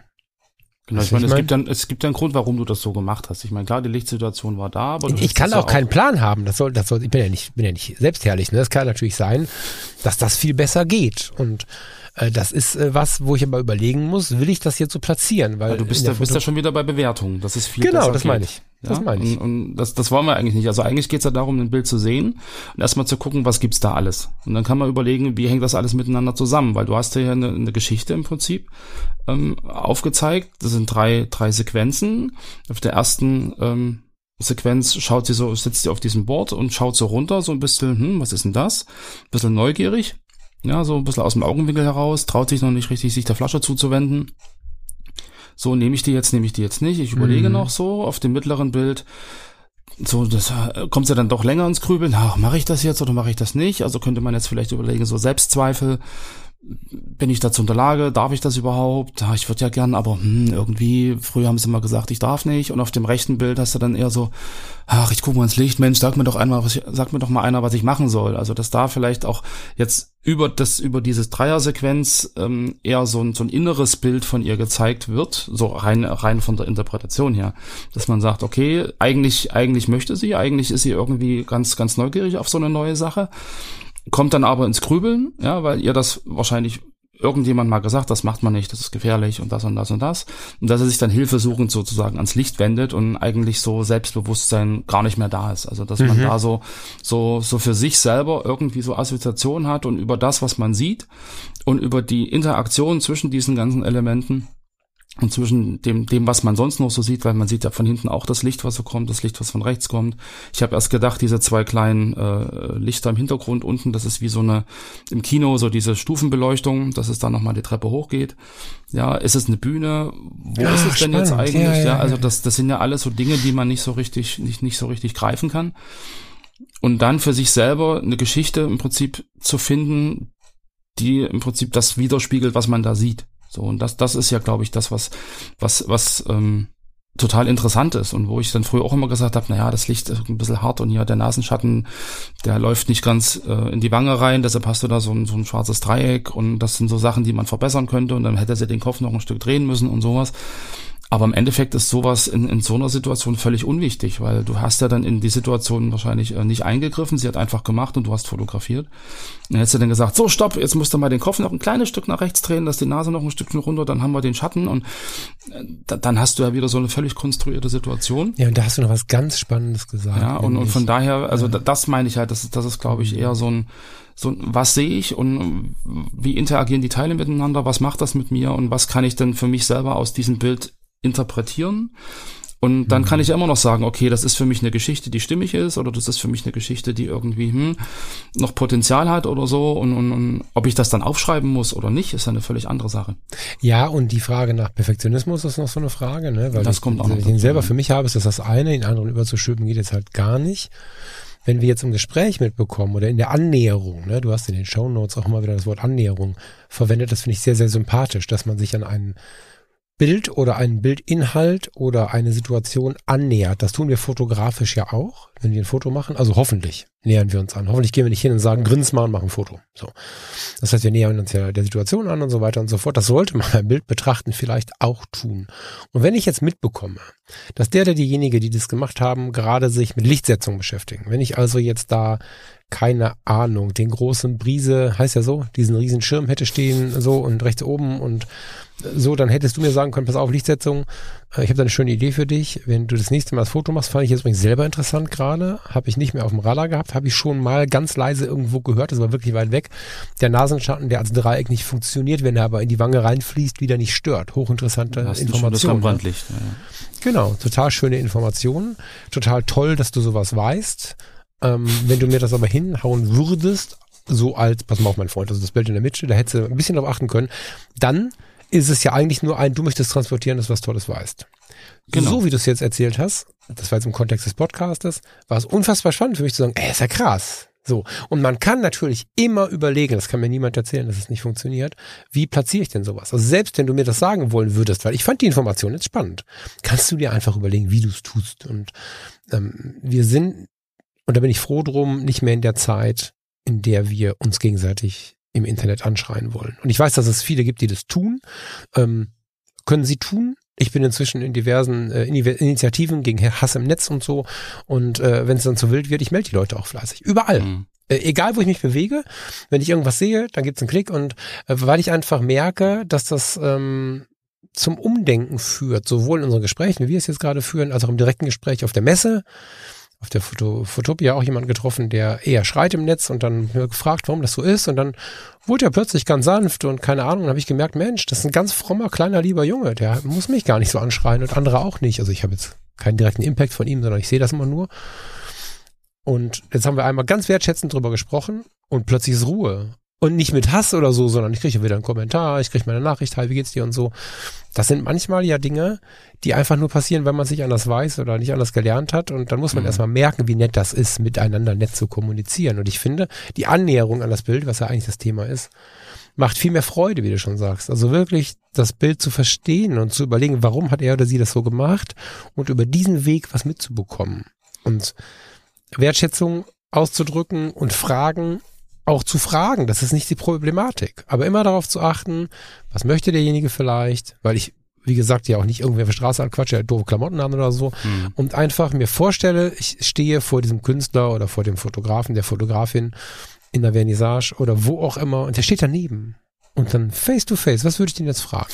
Genau, ich meine, es gibt dann, es gibt einen Grund, warum du das so gemacht hast. Ich meine, klar, die Lichtsituation war da, aber ich kann auch, auch keinen Plan haben. Das soll, das soll, ich bin ja nicht, bin ja nicht selbstherrlich. Ne? Das kann natürlich sein, dass das viel besser geht. Und äh, das ist äh, was, wo ich aber überlegen muss, will ich das jetzt so platzieren? Weil ja, du bist ja, bist ja schon wieder bei Bewertung. Das ist viel Genau, das geht. meine ich. Das ja? meine ich. Und, und, das, das wollen wir eigentlich nicht. Also eigentlich geht es ja darum, ein Bild zu sehen und erstmal zu gucken, was gibt's da alles. Und dann kann man überlegen, wie hängt das alles miteinander zusammen, weil du hast ja eine, eine Geschichte im Prinzip ähm, aufgezeigt. Das sind drei, drei Sequenzen. Auf der ersten ähm, Sequenz schaut sie so, sitzt sie auf diesem Board und schaut so runter, so ein bisschen, hm, was ist denn das? Ein bisschen neugierig. Ja, so ein bisschen aus dem Augenwinkel heraus, traut sich noch nicht richtig, sich der Flasche zuzuwenden. So, nehme ich die jetzt, nehme ich die jetzt nicht. Ich überlege mhm. noch so auf dem mittleren Bild. So, das äh, kommt ja dann doch länger ins Grübeln. Ach, mache ich das jetzt oder mache ich das nicht? Also könnte man jetzt vielleicht überlegen, so Selbstzweifel bin ich dazu in der Lage? Darf ich das überhaupt? Ja, ich würde ja gern, aber hm, irgendwie, früher haben sie immer gesagt, ich darf nicht. Und auf dem rechten Bild hast du dann eher so, ach, ich gucke mal ins Licht, Mensch, sag mir doch einmal, was ich, sag mir doch mal einer, was ich machen soll. Also, dass da vielleicht auch jetzt über das, über dieses Dreiersequenz ähm, eher so ein, so ein inneres Bild von ihr gezeigt wird, so rein, rein von der Interpretation her. Dass man sagt, okay, eigentlich, eigentlich möchte sie, eigentlich ist sie irgendwie ganz, ganz neugierig auf so eine neue Sache kommt dann aber ins Grübeln, ja, weil ihr das wahrscheinlich irgendjemand mal gesagt, das macht man nicht, das ist gefährlich und das und das und das. Und dass er sich dann hilfesuchend sozusagen ans Licht wendet und eigentlich so Selbstbewusstsein gar nicht mehr da ist. Also dass mhm. man da so, so, so für sich selber irgendwie so Assoziationen hat und über das, was man sieht und über die Interaktion zwischen diesen ganzen Elementen und zwischen dem, dem, was man sonst noch so sieht, weil man sieht ja von hinten auch das Licht, was so kommt, das Licht, was von rechts kommt. Ich habe erst gedacht, diese zwei kleinen äh, Lichter im Hintergrund unten, das ist wie so eine im Kino so diese Stufenbeleuchtung, dass es da nochmal die Treppe hochgeht. Ja, ist es eine Bühne? Wo ja, ist es denn jetzt eigentlich? Ja, ja, ja, also das, das sind ja alles so Dinge, die man nicht so richtig, nicht, nicht so richtig greifen kann. Und dann für sich selber eine Geschichte im Prinzip zu finden, die im Prinzip das widerspiegelt, was man da sieht. So, und das, das ist ja, glaube ich, das, was, was, was ähm, total interessant ist und wo ich dann früher auch immer gesagt habe, naja, das Licht ist ein bisschen hart und hier der Nasenschatten, der läuft nicht ganz äh, in die Wange rein, deshalb hast du da so ein, so ein schwarzes Dreieck und das sind so Sachen, die man verbessern könnte und dann hätte sie den Kopf noch ein Stück drehen müssen und sowas. Aber im Endeffekt ist sowas in, in so einer Situation völlig unwichtig, weil du hast ja dann in die Situation wahrscheinlich äh, nicht eingegriffen, sie hat einfach gemacht und du hast fotografiert. Dann hättest du dann gesagt, so stopp, jetzt musst du mal den Kopf noch ein kleines Stück nach rechts drehen, dass die Nase noch ein Stückchen runter, dann haben wir den Schatten und äh, dann hast du ja wieder so eine völlig konstruierte Situation. Ja, und da hast du noch was ganz Spannendes gesagt. Ja, und, und von daher, also ja. das meine ich halt, das, das ist, glaube ich, eher so ein, so, was sehe ich und wie interagieren die Teile miteinander, was macht das mit mir und was kann ich denn für mich selber aus diesem Bild interpretieren. Und dann kann mhm. ich immer noch sagen, okay, das ist für mich eine Geschichte, die stimmig ist, oder das ist für mich eine Geschichte, die irgendwie hm, noch Potenzial hat oder so. Und, und, und ob ich das dann aufschreiben muss oder nicht, ist eine völlig andere Sache. Ja, und die Frage nach Perfektionismus ist noch so eine Frage, ne? Weil das ich, kommt auch ich den selber für mich habe, ist das das eine, den anderen überzuschütten geht jetzt halt gar nicht. Wenn wir jetzt im Gespräch mitbekommen oder in der Annäherung, ne, du hast in den Show Notes auch immer wieder das Wort Annäherung verwendet, das finde ich sehr, sehr sympathisch, dass man sich an einen Bild oder einen Bildinhalt oder eine Situation annähert. Das tun wir fotografisch ja auch, wenn wir ein Foto machen. Also hoffentlich nähern wir uns an. Hoffentlich gehen wir nicht hin und sagen, grins mal und machen ein Foto. So. Das heißt, wir nähern uns ja der Situation an und so weiter und so fort. Das sollte man beim Bild betrachten vielleicht auch tun. Und wenn ich jetzt mitbekomme, dass der oder diejenige, die das gemacht haben, gerade sich mit Lichtsetzung beschäftigen. Wenn ich also jetzt da keine Ahnung, den großen Brise, heißt ja so, diesen riesen Schirm hätte stehen, so und rechts oben und so, dann hättest du mir sagen können, pass auf, Lichtsetzung, ich habe da eine schöne Idee für dich. Wenn du das nächste Mal das Foto machst, fand ich jetzt übrigens selber interessant gerade. Habe ich nicht mehr auf dem Radar gehabt, habe ich schon mal ganz leise irgendwo gehört, das war wirklich weit weg. Der Nasenschatten, der als Dreieck nicht funktioniert, wenn er aber in die Wange reinfließt, wieder nicht stört. Hochinteressante Informationen. Brandlicht. Ja. Genau, total schöne Informationen. Total toll, dass du sowas weißt. Ähm, wenn du mir das aber hinhauen würdest, so als, pass mal auf, mein Freund, also das Bild in der Mitte, da hättest du ein bisschen drauf achten können, dann ist es ja eigentlich nur ein, du möchtest transportieren, dass du was Tolles weißt. Genau. So wie du es jetzt erzählt hast, das war jetzt im Kontext des Podcastes, war es unfassbar spannend für mich zu sagen, ey, ist ja krass. So. Und man kann natürlich immer überlegen, das kann mir niemand erzählen, dass es nicht funktioniert, wie platziere ich denn sowas? Also selbst wenn du mir das sagen wollen würdest, weil ich fand die Information jetzt spannend, kannst du dir einfach überlegen, wie du es tust. Und ähm, wir sind, und da bin ich froh drum, nicht mehr in der Zeit, in der wir uns gegenseitig im Internet anschreien wollen. Und ich weiß, dass es viele gibt, die das tun. Ähm, können sie tun. Ich bin inzwischen in diversen äh, Initiativen gegen Hass im Netz und so. Und äh, wenn es dann zu wild wird, ich melde die Leute auch fleißig. Überall. Mhm. Äh, egal, wo ich mich bewege, wenn ich irgendwas sehe, dann gibt's einen Klick. Und äh, weil ich einfach merke, dass das ähm, zum Umdenken führt, sowohl in unseren Gesprächen, wie wir es jetzt gerade führen, als auch im direkten Gespräch auf der Messe, auf der Foto, Fotopia auch jemanden getroffen, der eher schreit im Netz und dann gefragt, warum das so ist. Und dann wurde er plötzlich ganz sanft und keine Ahnung. Dann habe ich gemerkt, Mensch, das ist ein ganz frommer, kleiner, lieber Junge. Der muss mich gar nicht so anschreien und andere auch nicht. Also ich habe jetzt keinen direkten Impact von ihm, sondern ich sehe das immer nur. Und jetzt haben wir einmal ganz wertschätzend drüber gesprochen und plötzlich ist Ruhe. Und nicht mit Hass oder so, sondern ich kriege wieder einen Kommentar, ich kriege meine Nachricht, hi, wie geht's dir und so. Das sind manchmal ja Dinge, die einfach nur passieren, wenn man sich anders weiß oder nicht anders gelernt hat. Und dann muss man mhm. erstmal merken, wie nett das ist, miteinander nett zu kommunizieren. Und ich finde, die Annäherung an das Bild, was ja eigentlich das Thema ist, macht viel mehr Freude, wie du schon sagst. Also wirklich das Bild zu verstehen und zu überlegen, warum hat er oder sie das so gemacht und über diesen Weg was mitzubekommen. Und Wertschätzung auszudrücken und Fragen auch zu fragen, das ist nicht die Problematik. Aber immer darauf zu achten, was möchte derjenige vielleicht, weil ich, wie gesagt, ja auch nicht irgendwer auf der Straße anquatsche, der doofe Klamotten haben oder so. Mhm. Und einfach mir vorstelle, ich stehe vor diesem Künstler oder vor dem Fotografen, der Fotografin in der Vernissage oder wo auch immer und der steht daneben. und dann face to face, was würde ich den jetzt fragen?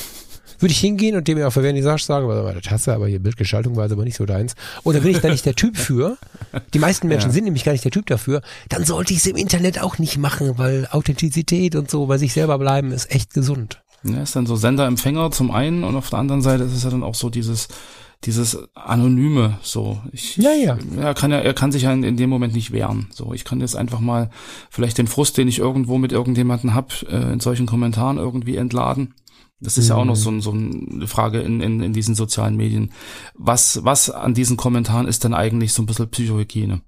Würde ich hingehen und dem auf der Vernissage sagen, das hast du aber hier Bildgestaltung war also aber nicht so deins. Oder bin ich da nicht der Typ für? Die meisten Menschen ja. sind nämlich gar nicht der Typ dafür. Dann sollte ich es im Internet auch nicht machen, weil Authentizität und so bei sich selber bleiben ist echt gesund. Ja, ist dann so Sender-Empfänger zum einen und auf der anderen Seite ist es ja dann auch so dieses, dieses anonyme so ich ja ja er kann ja er kann sich ja in, in, dem Moment nicht wehren so ich kann jetzt einfach mal vielleicht den Frust den ich irgendwo mit irgendjemanden hab äh, in solchen Kommentaren irgendwie entladen das ist mhm. ja auch noch so, so eine Frage in, in, in diesen sozialen Medien was was an diesen Kommentaren ist denn eigentlich so ein bisschen Psychohygiene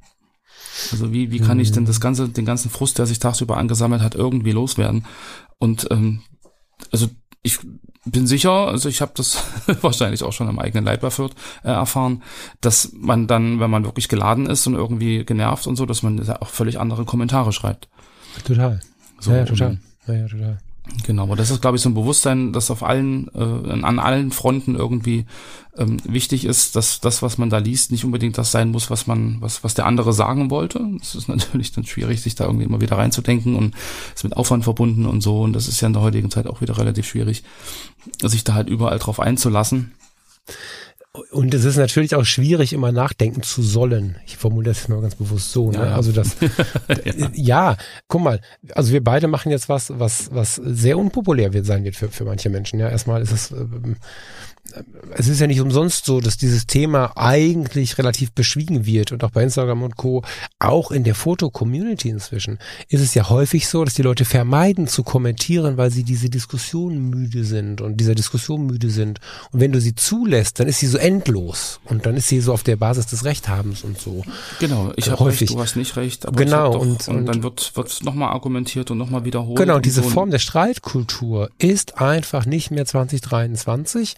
also wie wie kann mhm. ich denn das ganze den ganzen Frust der sich tagsüber angesammelt hat irgendwie loswerden und ähm, also ich bin sicher, also ich habe das wahrscheinlich auch schon am eigenen Leib erfährt, äh, erfahren, dass man dann, wenn man wirklich geladen ist und irgendwie genervt und so, dass man auch völlig andere Kommentare schreibt. Total. So, ja, ja total. Ja, ja, total. Genau, aber das ist, glaube ich, so ein Bewusstsein, das auf allen, äh, an allen Fronten irgendwie ähm, wichtig ist, dass das, was man da liest, nicht unbedingt das sein muss, was man, was, was der andere sagen wollte. Das ist natürlich dann schwierig, sich da irgendwie immer wieder reinzudenken und ist mit Aufwand verbunden und so. Und das ist ja in der heutigen Zeit auch wieder relativ schwierig, sich da halt überall drauf einzulassen. Und es ist natürlich auch schwierig, immer nachdenken zu sollen. Ich formuliere das mal ganz bewusst so. Ne? Ja, ja. Also das, ja. ja. guck mal, also wir beide machen jetzt was, was, was sehr unpopulär wird sein wird für, für manche Menschen. Ja, erstmal ist es, ähm, es ist ja nicht umsonst so, dass dieses Thema eigentlich relativ beschwiegen wird und auch bei Instagram und Co. Auch in der Foto-Community inzwischen ist es ja häufig so, dass die Leute vermeiden zu kommentieren, weil sie diese Diskussion müde sind und dieser Diskussion müde sind. Und wenn du sie zulässt, dann ist sie so endlos und dann ist sie so auf der Basis des Rechthabens und so. Genau, ich habe recht, du hast nicht recht. Aber genau doch, und, und, und, dann wird wird nochmal argumentiert und nochmal wiederholt. Genau, und diese so Form der Streitkultur ist einfach nicht mehr 2023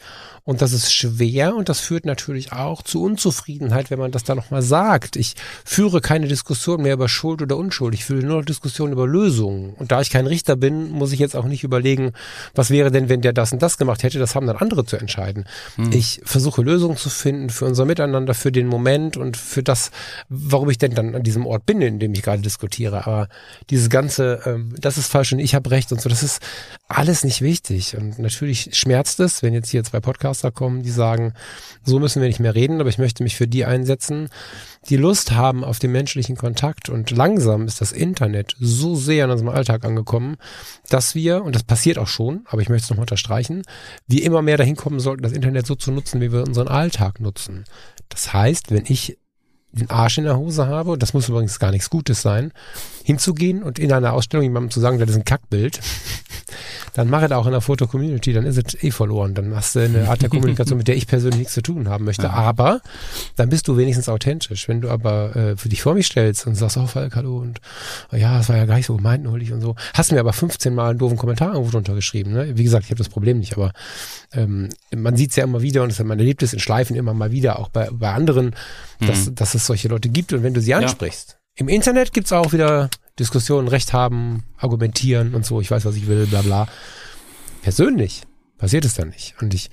und das ist schwer und das führt natürlich auch zu Unzufriedenheit, wenn man das da nochmal sagt. Ich führe keine Diskussion mehr über Schuld oder Unschuld. Ich führe nur Diskussionen über Lösungen. Und da ich kein Richter bin, muss ich jetzt auch nicht überlegen, was wäre denn, wenn der das und das gemacht hätte. Das haben dann andere zu entscheiden. Hm. Ich versuche Lösungen zu finden für unser Miteinander, für den Moment und für das, warum ich denn dann an diesem Ort bin, in dem ich gerade diskutiere. Aber dieses ganze, ähm, das ist falsch und ich habe recht und so, das ist alles nicht wichtig. Und natürlich schmerzt es, wenn jetzt hier zwei Podcaster kommen, die sagen, so müssen wir nicht mehr reden, aber ich möchte mich für die einsetzen, die Lust haben auf den menschlichen Kontakt. Und langsam ist das Internet so sehr in unserem Alltag angekommen, dass wir, und das passiert auch schon, aber ich möchte es nochmal unterstreichen, wir immer mehr dahin kommen sollten, das Internet so zu nutzen, wie wir unseren Alltag nutzen. Das heißt, wenn ich den Arsch in der Hose habe, das muss übrigens gar nichts Gutes sein, hinzugehen und in einer Ausstellung jemandem zu sagen, das ist ein Kackbild, dann mach es auch in der Foto-Community, dann ist es eh verloren. Dann hast du eine Art der Kommunikation, mit der ich persönlich nichts zu tun haben möchte. Ja. Aber dann bist du wenigstens authentisch. Wenn du aber äh, für dich vor mich stellst und sagst, oh Falk, hallo und oh, ja, das war ja gar nicht so gemeint neulich und so, hast mir aber 15 Mal einen doofen Kommentar irgendwo drunter geschrieben. Ne? Wie gesagt, ich habe das Problem nicht, aber ähm, man sieht es ja immer wieder und man erlebt es in Schleifen immer mal wieder, auch bei, bei anderen, dass, mhm. dass es solche Leute gibt und wenn du sie ansprichst. Ja. Im Internet gibt's auch wieder Diskussionen, Recht haben, argumentieren und so, ich weiß, was ich will, bla bla. Persönlich passiert es dann nicht. Und ich,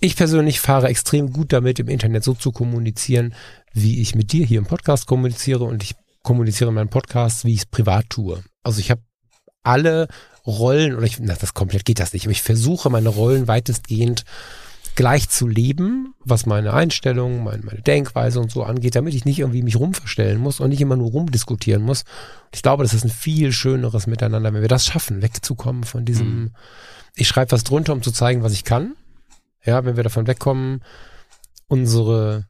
ich persönlich fahre extrem gut damit, im Internet so zu kommunizieren, wie ich mit dir hier im Podcast kommuniziere und ich kommuniziere in meinem Podcast, wie ich es privat tue. Also ich habe alle Rollen, oder ich, na, das komplett geht das nicht, aber ich versuche meine Rollen weitestgehend gleich zu leben, was meine Einstellung, meine, meine Denkweise und so angeht, damit ich nicht irgendwie mich rumverstellen muss und nicht immer nur rumdiskutieren muss. Ich glaube, das ist ein viel schöneres Miteinander, wenn wir das schaffen, wegzukommen von diesem, mhm. ich schreibe was drunter, um zu zeigen, was ich kann. Ja, wenn wir davon wegkommen, unsere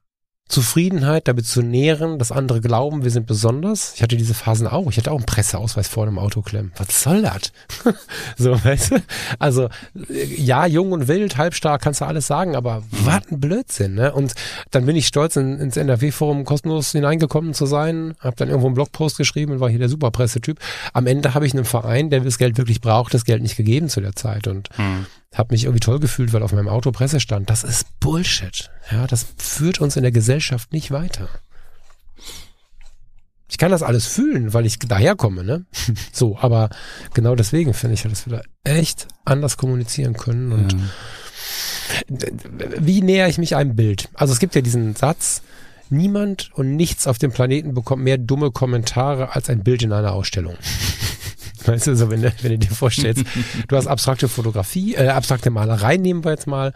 Zufriedenheit damit zu nähren, dass andere glauben, wir sind besonders. Ich hatte diese Phasen auch. Ich hatte auch einen Presseausweis vor einem Auto klemmen. Was soll das? so, weißt du? Also, ja, jung und wild, halbstark, kannst du alles sagen, aber was ein Blödsinn, ne? Und dann bin ich stolz, in, ins NRW-Forum kostenlos hineingekommen zu sein, hab dann irgendwo einen Blogpost geschrieben und war hier der Superpressetyp. Am Ende habe ich einem Verein, der das Geld wirklich braucht, das Geld nicht gegeben zu der Zeit und hm habe mich irgendwie toll gefühlt, weil auf meinem Auto Presse stand. Das ist Bullshit. Ja, das führt uns in der Gesellschaft nicht weiter. Ich kann das alles fühlen, weil ich daherkomme, ne? so, aber genau deswegen finde ich, dass wir da echt anders kommunizieren können und ja. wie näher ich mich einem Bild? Also es gibt ja diesen Satz, niemand und nichts auf dem Planeten bekommt mehr dumme Kommentare als ein Bild in einer Ausstellung. Weißt du, so wenn, du- wenn du dir vorstellst, du hast abstrakte Fotografie, äh, abstrakte Malerei nehmen wir jetzt mal,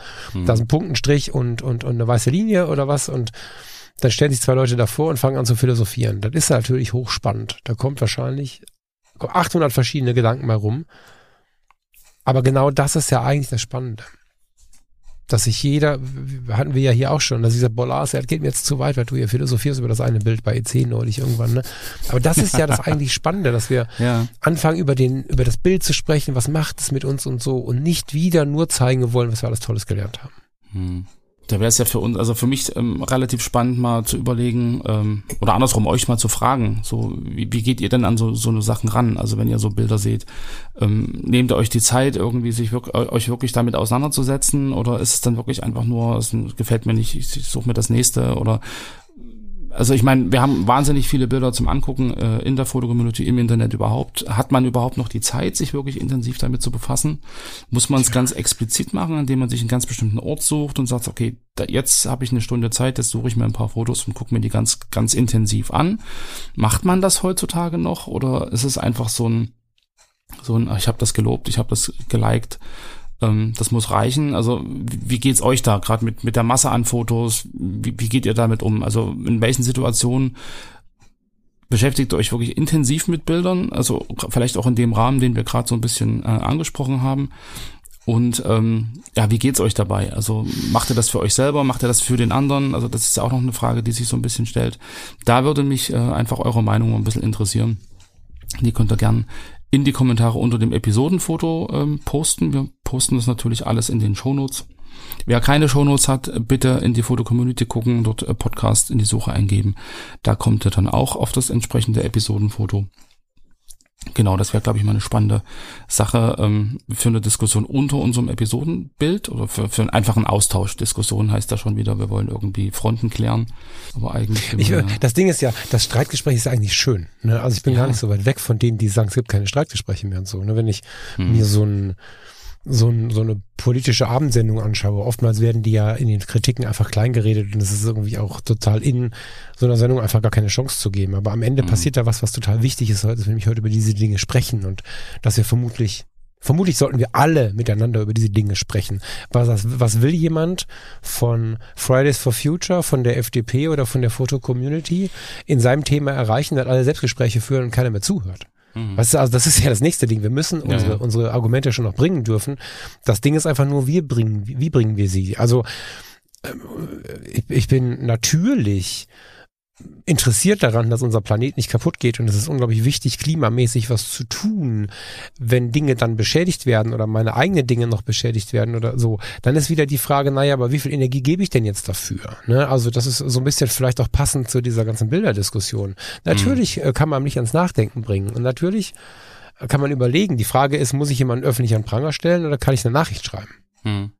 da ist ein Punkt, ein Strich und, und, und eine weiße Linie oder was und dann stellen sich zwei Leute davor und fangen an zu philosophieren. Das ist natürlich hochspannend. Da kommt wahrscheinlich 800 verschiedene Gedanken mal rum. Aber genau das ist ja eigentlich das Spannende. Dass sich jeder, hatten wir ja hier auch schon, dass dieser Bolas, er geht mir jetzt zu weit, weil du hier philosophierst über das eine Bild bei EC neulich irgendwann, ne? Aber das ist ja das eigentlich Spannende, dass wir Ja. anfangen über den, über das Bild zu sprechen, was macht es mit uns und so und nicht wieder nur zeigen wollen, was wir alles Tolles gelernt haben. Hm. Da wäre es ja für uns, also für mich ähm, relativ spannend mal zu überlegen ähm, oder andersrum euch mal zu fragen, so wie, wie geht ihr denn an so so eine Sachen ran? Also wenn ihr so Bilder seht, ähm, nehmt ihr euch die Zeit irgendwie sich wirk euch wirklich damit auseinanderzusetzen oder ist es dann wirklich einfach nur, es gefällt mir nicht, ich, ich suche mir das nächste oder also ich meine, wir haben wahnsinnig viele Bilder zum Angucken äh, in der Fotocommunity, im Internet überhaupt. Hat man überhaupt noch die Zeit, sich wirklich intensiv damit zu befassen? Muss man es ganz explizit machen, indem man sich einen ganz bestimmten Ort sucht und sagt, okay, da, jetzt habe ich eine Stunde Zeit, jetzt suche ich mir ein paar Fotos und gucke mir die ganz, ganz intensiv an. Macht man das heutzutage noch oder ist es einfach so ein, so ein, ah, ich habe das gelobt, ich habe das geliked, ähm, das muss reichen. Also wie wie geht's euch da gerade mit mit der Masse an Fotos? Wie, wie geht ihr damit um? Also in welchen Situationen beschäftigt ihr euch wirklich intensiv mit Bildern? Also vielleicht auch in dem Rahmen, den wir gerade so ein bisschen äh, angesprochen haben. Und ähm, ja, wie geht's euch dabei? Also macht ihr das für euch selber? Macht ihr das für den anderen? Also das ist ja auch noch eine Frage, die sich so ein bisschen stellt. Da würde mich äh, einfach eure Meinung ein bisschen interessieren. Die könnt ihr gern in die Kommentare unter dem Episodenfoto ähm, posten. Wir posten das natürlich alles in den Shownotes. Wer keine Shownotes hat, bitte in die Foto-Community gucken, dort äh, Podcast in die Suche eingeben. Da kommt ihr dann auch auf das entsprechende Episodenfoto. Genau, das wäre, glaube ich, mal eine spannende Sache ähm, für eine Diskussion unter unserem Episodenbild oder für, für einen einfachen Austausch. Diskussion heißt da schon wieder, wir wollen irgendwie Fronten klären. Aber eigentlich. Ich, das Ding ist ja, das Streitgespräch ist eigentlich schön. Ne? Also ich bin Ja. gar nicht so weit weg von denen, die sagen, es gibt keine Streitgespräche mehr und so. Ne? Wenn ich Hm. mir so ein so, ein, so eine politische Abendsendung anschaue, oftmals werden die ja in den Kritiken einfach klein geredet und es ist irgendwie auch total in so einer Sendung einfach gar keine Chance zu geben. Aber am Ende Mhm. passiert da was, was total wichtig ist, dass wir nämlich heute über diese Dinge sprechen und dass wir vermutlich Vermutlich sollten wir alle miteinander über diese Dinge sprechen. Was, was will jemand von Fridays for Future, von der FDP oder von der Foto-Community in seinem Thema erreichen, dass alle Selbstgespräche führen und keiner mehr zuhört? Mhm. Weißt du, also das ist ja das nächste Ding. Wir müssen unsere, ja. unsere Argumente schon noch bringen dürfen. Das Ding ist einfach nur, wir bringen, wie bringen wir sie? Also ähm, ich, ich bin natürlich interessiert daran, dass unser Planet nicht kaputt geht und es ist unglaublich wichtig, klimamäßig was zu tun. Wenn Dinge dann beschädigt werden oder meine eigenen Dinge noch beschädigt werden oder so, dann ist wieder die Frage, naja, aber wie viel Energie gebe ich denn jetzt dafür? Ne? Also das ist so ein bisschen vielleicht auch passend zu dieser ganzen Bilderdiskussion. Natürlich äh, kann man mich ans Nachdenken bringen und natürlich äh, kann man überlegen. Die Frage ist, muss ich jemanden öffentlich an Pranger stellen oder kann ich eine Nachricht schreiben? Mhm.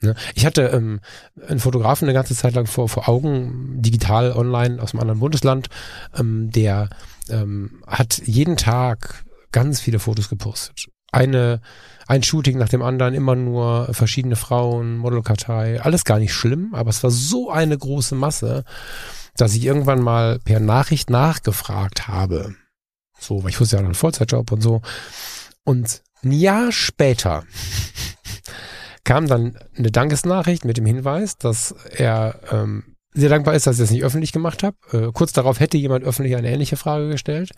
Ne? Ich hatte ähm, einen Fotografen eine ganze Zeit lang vor, vor Augen, digital online aus einem anderen Bundesland, ähm, der ähm, hat jeden Tag ganz viele Fotos gepostet. Eine, ein Shooting nach dem anderen, immer nur verschiedene Frauen, Modelkartei, alles gar nicht schlimm, aber es war so eine große Masse, dass ich irgendwann mal per Nachricht nachgefragt habe. So, weil ich wusste ja noch einen Vollzeitjob und so. Und ein Jahr später kam dann eine Dankesnachricht mit dem Hinweis, dass er ähm, sehr dankbar ist, dass ich das nicht öffentlich gemacht habe. Äh, kurz darauf hätte jemand öffentlich eine ähnliche Frage gestellt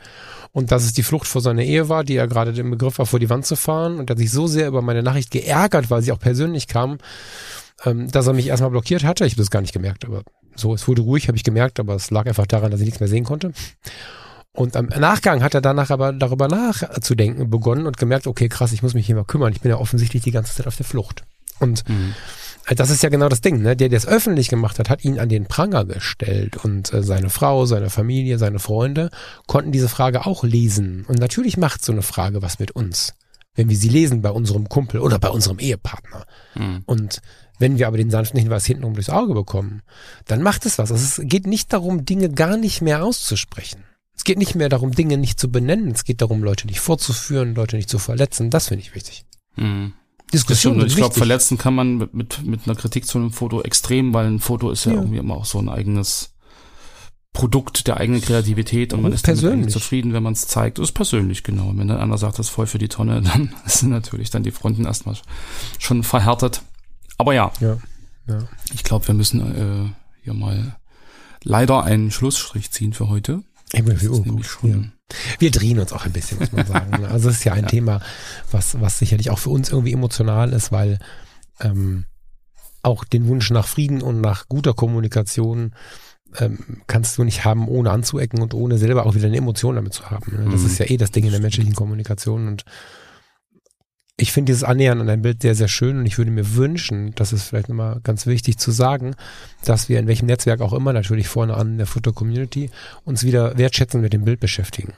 und dass es die Flucht vor seiner Ehe war, die er gerade im Begriff war, vor die Wand zu fahren und er sich so sehr über meine Nachricht geärgert, weil sie auch persönlich kam, ähm, dass er mich erstmal blockiert hatte. Ich habe das gar nicht gemerkt, aber so, es wurde ruhig, habe ich gemerkt, aber es lag einfach daran, dass ich nichts mehr sehen konnte. Und am Nachgang hat er danach aber darüber nachzudenken begonnen und gemerkt, okay, krass, ich muss mich hier mal kümmern. Ich bin ja offensichtlich die ganze Zeit auf der Flucht. Und Mhm. das ist ja genau das Ding, ne? Der, der es öffentlich gemacht hat, hat ihn an den Pranger gestellt und äh, seine Frau, seine Familie, seine Freunde konnten diese Frage auch lesen. Und natürlich macht so eine Frage was mit uns, wenn wir sie lesen bei unserem Kumpel oder bei unserem Ehepartner. Mhm. Und wenn wir aber den sanften Hinweis hintenrum durchs Auge bekommen, dann macht es was. Also es geht nicht darum, Dinge gar nicht mehr auszusprechen. Es geht nicht mehr darum, Dinge nicht zu benennen. Es geht darum, Leute nicht vorzuführen, Leute nicht zu verletzen. Das finde ich wichtig. Mhm. Diskussion Stimmt, und ich glaube, verletzen kann man mit, mit, mit einer Kritik zu einem Foto extrem, weil ein Foto ist ja, Ja. irgendwie immer auch so ein eigenes, Produkt der eigenen Kreativität und man ist persönlich. damit zufrieden, wenn man es zeigt. Das ist persönlich, genau. Und wenn der andere sagt, das ist voll für die Tonne, dann sind natürlich dann die Fronten erstmal schon verhärtet. Aber ja, Ja. ja. ich glaube, wir müssen äh, hier mal leider einen Schlussstrich ziehen für heute. Ich bin Das ist nämlich schon. Wir drehen uns auch ein bisschen, muss man sagen. Also es ist ja ein Thema, was, was sicherlich auch für uns irgendwie emotional ist, weil ähm, auch den Wunsch nach Frieden und nach guter Kommunikation ähm, kannst du nicht haben, ohne anzuecken und ohne selber auch wieder eine Emotion damit zu haben. ne? Das Mhm. ist ja eh das Ding in der menschlichen Kommunikation und ich finde dieses Annähern an ein Bild sehr, sehr schön und ich würde mir wünschen, das ist vielleicht nochmal ganz wichtig zu sagen, dass wir in welchem Netzwerk auch immer, natürlich vorne an der Foto-Community, uns wieder wertschätzend mit dem Bild beschäftigen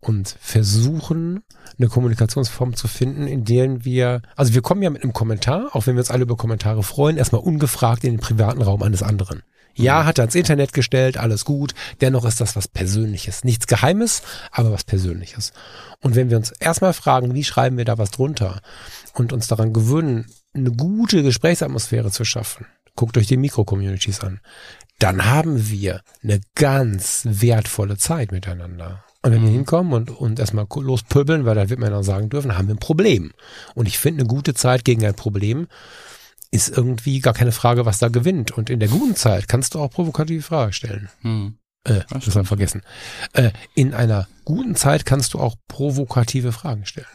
und versuchen, eine Kommunikationsform zu finden, in der wir, also wir kommen ja mit einem Kommentar, auch wenn wir uns alle über Kommentare freuen, erstmal ungefragt in den privaten Raum eines anderen. Ja, hat er ins Internet gestellt, alles gut. Dennoch ist das was Persönliches. Nichts Geheimes, aber was Persönliches. Und wenn wir uns erstmal fragen, wie schreiben wir da was drunter und uns daran gewöhnen, eine gute Gesprächsatmosphäre zu schaffen, guckt euch die Mikro-Communities an, dann haben wir eine ganz wertvolle Zeit miteinander. Und wenn wir Mhm. hinkommen und, und erstmal lospöbeln, weil da wird man auch sagen dürfen, haben wir ein Problem. Und ich finde, eine gute Zeit gegen ein Problem ist irgendwie gar keine Frage, was da gewinnt. Und in der guten Zeit kannst du auch provokative Fragen stellen. Hm. Äh, das haben vergessen. Äh, in einer guten Zeit kannst du auch provokative Fragen stellen.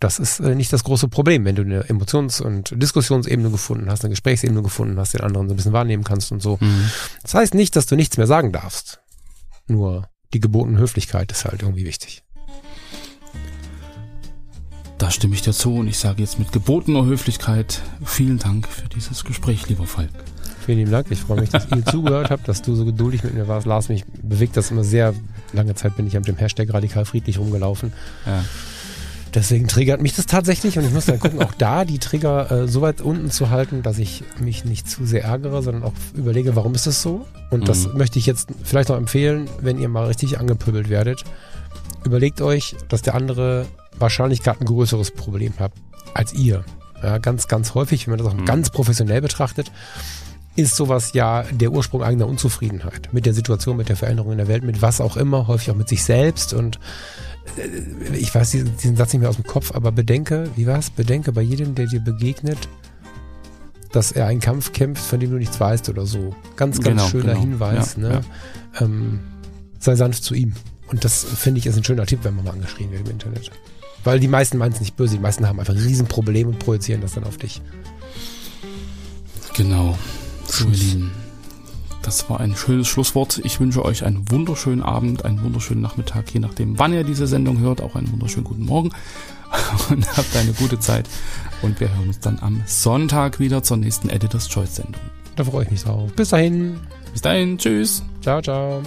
Das ist äh, nicht das große Problem, wenn du eine Emotions- und Diskussionsebene gefunden hast, eine Gesprächsebene gefunden hast, den anderen so ein bisschen wahrnehmen kannst und so. Hm. Das heißt nicht, dass du nichts mehr sagen darfst. Nur die gebotene Höflichkeit ist halt irgendwie wichtig. Da stimme ich dir zu und ich sage jetzt mit gebotener Höflichkeit vielen Dank für dieses Gespräch, lieber Falk. Vielen lieben Dank. Ich freue mich, dass ihr zugehört habt, dass du so geduldig mit mir warst. Lars, mich bewegt das immer sehr. Lange Zeit bin ich mit dem Hashtag radikal friedlich rumgelaufen. Ja. Deswegen triggert mich das tatsächlich und ich muss dann gucken, auch da die Trigger äh, so weit unten zu halten, dass ich mich nicht zu sehr ärgere, sondern auch überlege, warum ist das so? Und das Mhm. möchte ich jetzt vielleicht noch empfehlen, wenn ihr mal richtig angepöbelt werdet. Überlegt euch, dass der andere wahrscheinlich gerade ein größeres Problem hat als ihr. Ja, ganz, ganz häufig, wenn man das auch Mhm. ganz professionell betrachtet, ist sowas ja der Ursprung eigener Unzufriedenheit mit der Situation, mit der Veränderung in der Welt, mit was auch immer, häufig auch mit sich selbst und äh, ich weiß diesen, diesen Satz nicht mehr aus dem Kopf, aber bedenke, wie war's? Bedenke bei jedem, der dir begegnet, dass er einen Kampf kämpft, von dem du nichts weißt oder so. Ganz, ganz Genau, schöner genau. Hinweis. Ja, ne? Ähm, sei sanft zu ihm. Und das finde ich ist ein schöner Tipp, wenn man mal angeschrien wird im Internet. Weil die meisten meinen es nicht böse, die meisten haben einfach ein Riesenproblem und projizieren das dann auf dich. Genau. Lieben. Das war ein schönes Schlusswort. Ich wünsche euch einen wunderschönen Abend, einen wunderschönen Nachmittag, je nachdem, wann ihr diese Sendung hört. Auch einen wunderschönen guten Morgen. Und habt eine gute Zeit. Und wir hören uns dann am Sonntag wieder zur nächsten Editors Choice Sendung. Da freue ich mich drauf. Bis dahin. Bis dahin. Tschüss. Ciao, ciao.